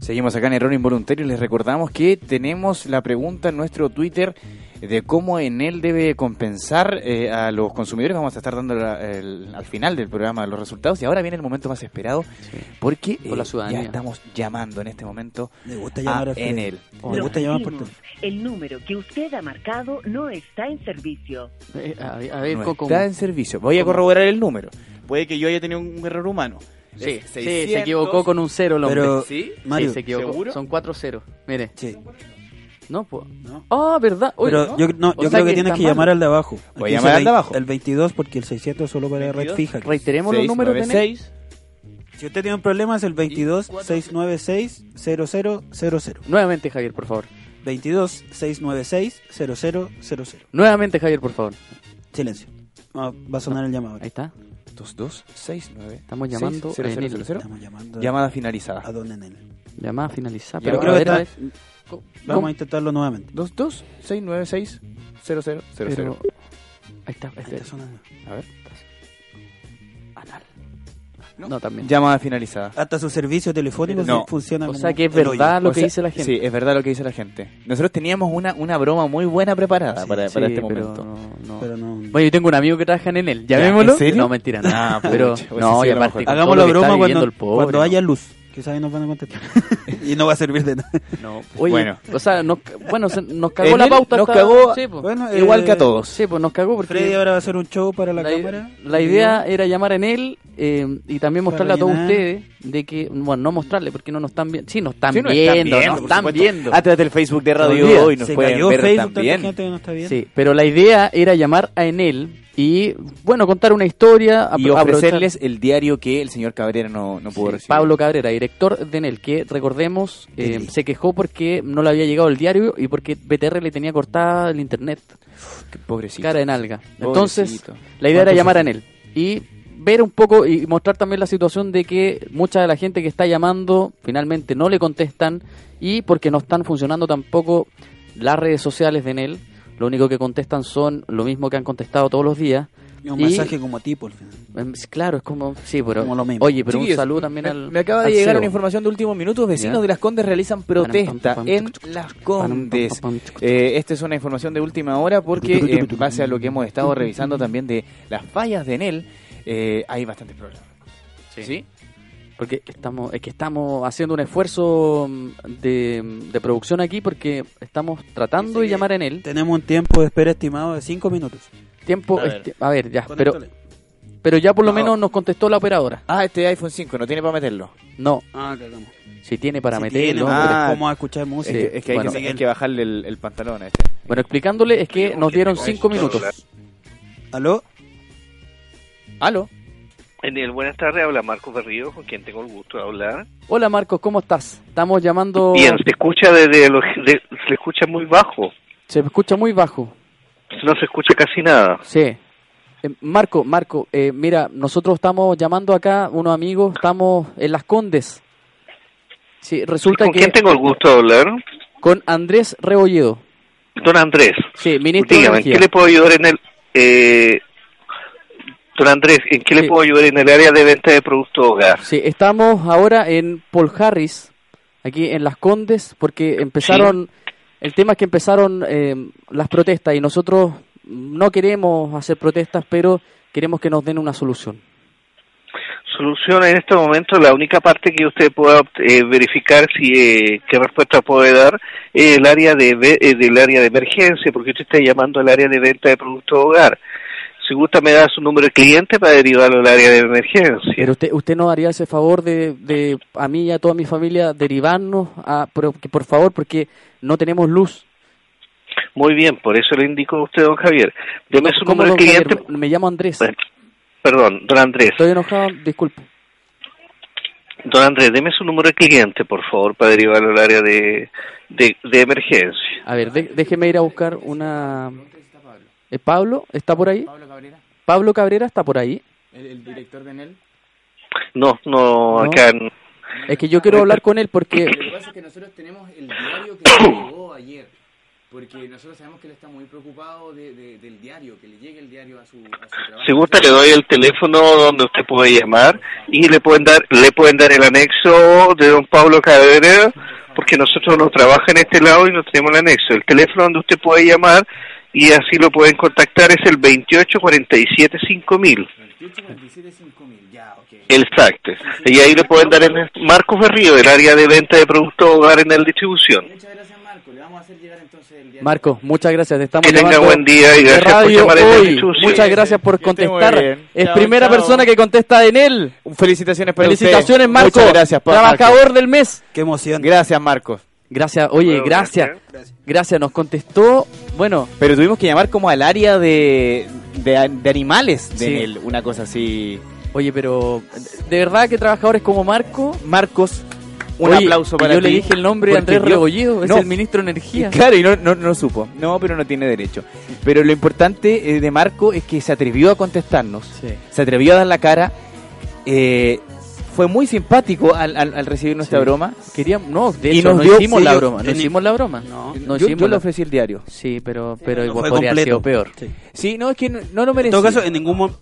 Seguimos acá en Error Involuntario les recordamos que tenemos la pregunta en nuestro Twitter de cómo en él debe compensar eh, a los consumidores. Vamos a estar dando la- el- al final del programa los resultados y ahora viene el momento más esperado porque Por la eh, ya estamos llamando en este momento Le gusta llamar a a. Enel. Le gusta llamar por El número que usted ha marcado no está en servicio. Eh, a ver, a ver, No Coco. está en servicio. Voy a corroborar el número. Puede que yo haya tenido un error humano. Sí, Es sí, se 600. equivocó con un cero el hombre. Pero, ¿Sí? Mario, sí, se equivocó. ¿seguro? Son cuatro ceros. Mire. Sí. No, pues. No. Ah, ¿verdad? Oye, Pero ¿no? yo, no, yo creo que, tienes está que mal. llamar al de abajo. Voy a llamar al de abajo. El 22 porque el 600 es solo para red 22. fija. Reiteremos los números de Enel. 696. Si usted tiene un problema es el 22 696 0000. Nuevamente, Javier, por favor. 22 696 0000. Nuevamente, Javier, por favor. Silencio. Ah, va a sonar el llamado. Ahí está. 2269. Estamos llamando a Enel. Estamos llamando Llamada finalizada. a Don Enel. Llamada finalizada. Pero, creo a que ver, a está- ver. ¿Cómo? Vamos a intentarlo nuevamente. 22696 0000. Pero- Ahí está. Ahí Este. está sonando. A ver. Anal. No, también. Llamada finalizada. Hasta su servicio telefónico No. sí funciona O sea que es verdad lo O que sea, dice la gente. Sí, es verdad lo que dice la gente. Nosotros teníamos una, una broma muy buena preparada Sí, para, Sí, para este pero momento. no, no. Pero no. Bueno, yo tengo un amigo que trabaja en Enel. ¿Llamémoslo? ¿en serio? No, mentira, no. Ah, pero, pues no, y aparte, Hagamos la broma cuando, cuando haya luz. Quizás ahí nos van a contestar. <laughs> y no va a servir de nada. No, oye, Bueno. o sea, nos, bueno, se- nos cagó la pauta. nos esta- cagó sí, pues. Bueno, Igual eh, que a todos. Sí, pues nos cagó porque Freddy ahora va a hacer un show para la, la, cámara. la idea era llamar en él eh, y también mostrarle a todos ustedes de que, bueno, no mostrarle porque no nos están viendo. Sí, nos están Sí, nos viendo, están viendo, nos están supuesto. viendo. A través del Facebook de Radio. Hoy nos Se pueden cayó ver Facebook, también. gente que no está viendo. Sí, pero la idea era llamar a Enel y, bueno, contar una historia. Y ofrecerles el diario que el señor Cabrera no, no pudo Sí, recibir. Pablo Cabrera, director de Enel, que recordemos eh, se quejó porque no le había llegado el diario y porque BTR le tenía cortada el internet. Qué pobrecito. Cara en alga. Entonces, la idea era ¿Cuánto llamar a? Enel y ver un poco y mostrar también la situación de que mucha de la gente que está llamando finalmente no le contestan y porque no están funcionando tampoco las redes sociales de Enel. Lo único que contestan son lo mismo que han contestado todos los días. Y un Y- mensaje como tipo al final. Em, Claro, es como... Sí, pero... Como lo mismo. Oye, pero un saludo también me, al... me acaba de llegar CEO. una información de último minuto. Vecinos Ya. de Las Condes realizan protesta en Las Condes. Eh, esta es una información de última hora porque eh, en base a lo que hemos estado revisando también de las fallas de Enel, eh, hay bastantes problemas. Sí. Porque estamos, es que estamos haciendo un esfuerzo mm, de, de producción aquí porque estamos tratando de llamar en él. Tenemos un tiempo de espera estimado de 5 minutos. Tiempo, A ver. esti- a ver, ya, pero, Conéctale. pero ya por lo No. menos nos contestó la operadora. Ah, este iPhone 5 no tiene para meterlo. No, Ah, cagamos. si tiene para Si meterlo. tiene. Ah. ¿Cómo va a escuchar Es música? Que, es que hay, bueno. que, hay que bajarle el, el pantalón a este. Bueno, explicándole es que nos dieron cinco minutos. ¿Aló? ¿Aló? En el buenas tardes habla Marcos Berrío, con quien tengo el gusto de hablar. Hola Marcos, ¿cómo estás? Estamos llamando... Bien, se escucha desde los, de- se escucha muy bajo. Se escucha muy bajo. No se escucha casi nada. Sí. Eh, Marco, Marco, eh, mira, nosotros estamos llamando acá, unos amigos, estamos en Las Condes. Sí, resulta ¿Con que quién tengo el gusto de hablar? con Andrés Rebolledo. Don Andrés. Sí, ministro de Dígame, ¿en qué le puedo ayudar en el... Eh, don Andrés, ¿en qué le puedo ayudar en el área de venta de productos hogar? Sí, estamos ahora en Paul Harris, aquí en Las Condes, porque empezaron, el tema es que empezaron eh, las protestas y nosotros no queremos hacer protestas, pero queremos que nos den una solución. Solución en este momento, la única parte que usted pueda eh, verificar si eh, qué respuesta puede dar es el área de eh, del área de emergencia, porque usted está llamando al área de venta de productos hogar. Si gusta me da su número de cliente para derivarlo al área de emergencia. Pero usted, usted nos haría ese favor de, de a mí y a toda mi familia derivarnos, a, por favor, porque no tenemos luz. Muy bien, por eso le indico a usted, don Javier. Deme su ¿Cómo, número de Javier? cliente. Me llamo Andrés. Perdón, don Andrés. Estoy enojado, disculpe. Don Andrés, deme su número de cliente, por favor, para derivarlo al área de, de, de emergencia. A ver, de- déjeme ir a buscar una... ¿Eh, ¿Pablo está por ahí? Pablo Cabrera, ¿Pablo Cabrera está por ahí? el, el director de NEL. No, no, No. acá. Es que yo quiero hablar con él porque... Lo que pasa es que nosotros tenemos el diario que le llegó ayer. Porque nosotros sabemos que él está muy preocupado de, de- del diario, que le llegue el diario a su, a su trabajo. Si gusta le doy el teléfono donde usted puede llamar y le pueden dar le pueden dar el anexo de don Pablo Cabrera porque nosotros no trabaja en este lado y no tenemos el anexo. El teléfono donde usted puede llamar y así lo pueden contactar es el 2847 5000. 2847 5000, ya, ok. Exacto. Y ahí le pueden dar el Marcos Berrío del área de venta de productos hogar en el distribución. Muchas gracias, Marco. Le vamos a hacer llegar entonces el. Marco, muchas gracias. Te estamos Que tenga buen día y gracias por radio llamar en la hoy. Muchas gracias por contestar. Es Chao, primera chao. persona que contesta en él. Felicitaciones para Felicitaciones, usted. Marco. Muchas gracias, Trabajador Marco. del mes. Qué emoción. Gracias, Marcos. Gracias, oye, Bueno, gracias. gracias. Gracias, nos contestó. Bueno, Pero tuvimos que llamar como al área de, de, de animales de Sí. NEL, una cosa así. oye, pero de verdad que trabajadores como Marco. Marcos, un Oye, aplauso para yo ti. le dije el nombre de Andrés yo- Rebolledo, es No. el ministro de Energía. Claro, y no, no, no supo. No, pero no tiene derecho. Pero lo importante eh, de Marco es que se atrevió a contestarnos. Sí. Se atrevió a dar la cara. eh, fue muy simpático al, al- al recibir nuestra Sí. broma. Queríamos, no, de Y hecho, nos no dio- hicimos sí, la broma, no en- hicimos la broma. No. No yo, hicimos yo le la- ofrecí el diario. Sí, pero, pero igual fue podría haber sido completo. peor. Sí. Sí, no, es que no, no lo En merecía. todo caso, en ningún momento.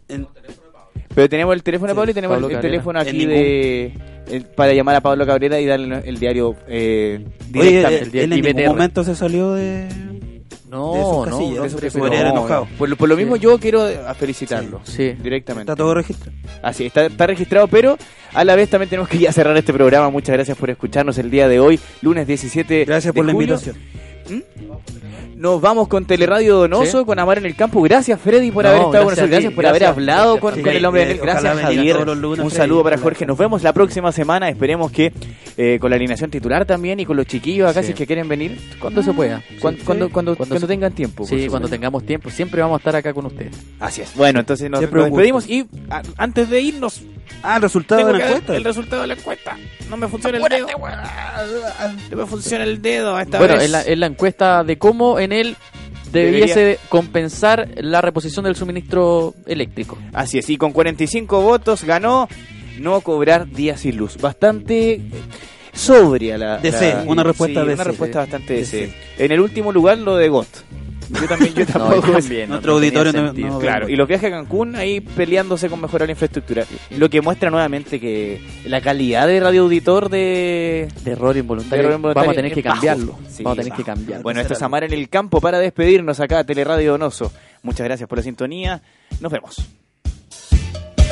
Pero tenemos el teléfono de Sí, Pablo y tenemos Pablo el, teléfono En aquí ningún- de el- para llamar a Pablo Cabrera y darle el diario eh, Oye, directamente. él en ningún momento se salió de. No, de sus no, casillas, no, sus pero- haber enojado. Por, lo- por lo mismo Sí. yo quiero felicitarlo Sí. directamente. Está todo registrado. Así, está, está registrado, pero a la vez también tenemos que ya cerrar este programa. Muchas gracias por escucharnos el día de hoy, lunes 17 Gracias de por la invitación. Nos vamos con Teleradio Donoso, Sí. con Amar en el Campo. Gracias, Freddy, por No, haber estado con nosotros. Gracias por gracias, haber hablado gracias, con, el hombre de. Gracias, Javier. lunes, Un Freddy, saludo para. Jorge. Nos vemos la próxima semana. Esperemos que eh, con la alineación titular también y con los chiquillos acá, Sí. si es que quieren venir. Cuando se pueda. Cuando, Sí. cuando, cuando, Cuando cuando tengan tiempo. Sí, cuando tengamos tiempo. Siempre vamos a estar acá con ustedes. Así es. Bueno, entonces nos, nos despedimos y a- antes de irnos, Ah, el resultado tengo de la encuesta. el resultado de la encuesta. No me funciona el dedo. No me funciona el dedo esta bueno, vez. es la, es la encuesta de cómo en él debiese compensar la reposición del suministro eléctrico. Así es, y con 45 votos ganó no cobrar días sin luz. Bastante eh, sobria la... DC, la- una respuesta sí, DC. Una respuesta bastante DC. DC. En el último lugar lo de GOT. Yo también, yo <laughs> tampoco... yo también, no, Nuestro no auditorio no- no- Claro, y los viajes a Cancún ahí peleándose con mejorar la infraestructura. Lo que muestra nuevamente que la calidad de radioauditor de... De error involuntario. de error involuntario Vamos a tener que bajo. cambiarlo. Sí, Vamos a tener bajo. que cambiarlo. Bueno, esto es Amar en el Campo para despedirnos acá a Teleradio Donoso. Muchas gracias por la sintonía. Nos vemos.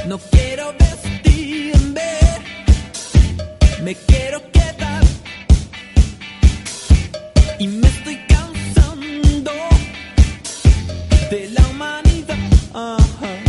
No quiero vestirme, me quiero quedar. Y me de la humanidad. Ajá. Si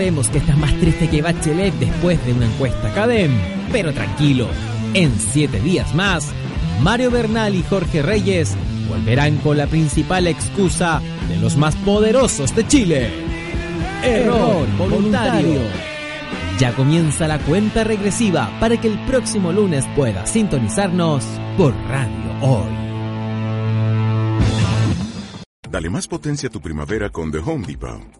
Sabemos que estás más triste que Bachelet después de una encuesta Cadem, pero tranquilo, en siete días más, Mario Bernal y Jorge Reyes volverán con la principal excusa de los más poderosos de Chile. Error voluntario. Ya comienza la cuenta regresiva para que el próximo lunes puedas sintonizarnos por Radio Hoy. Dale más potencia a tu primavera con The Home Depot.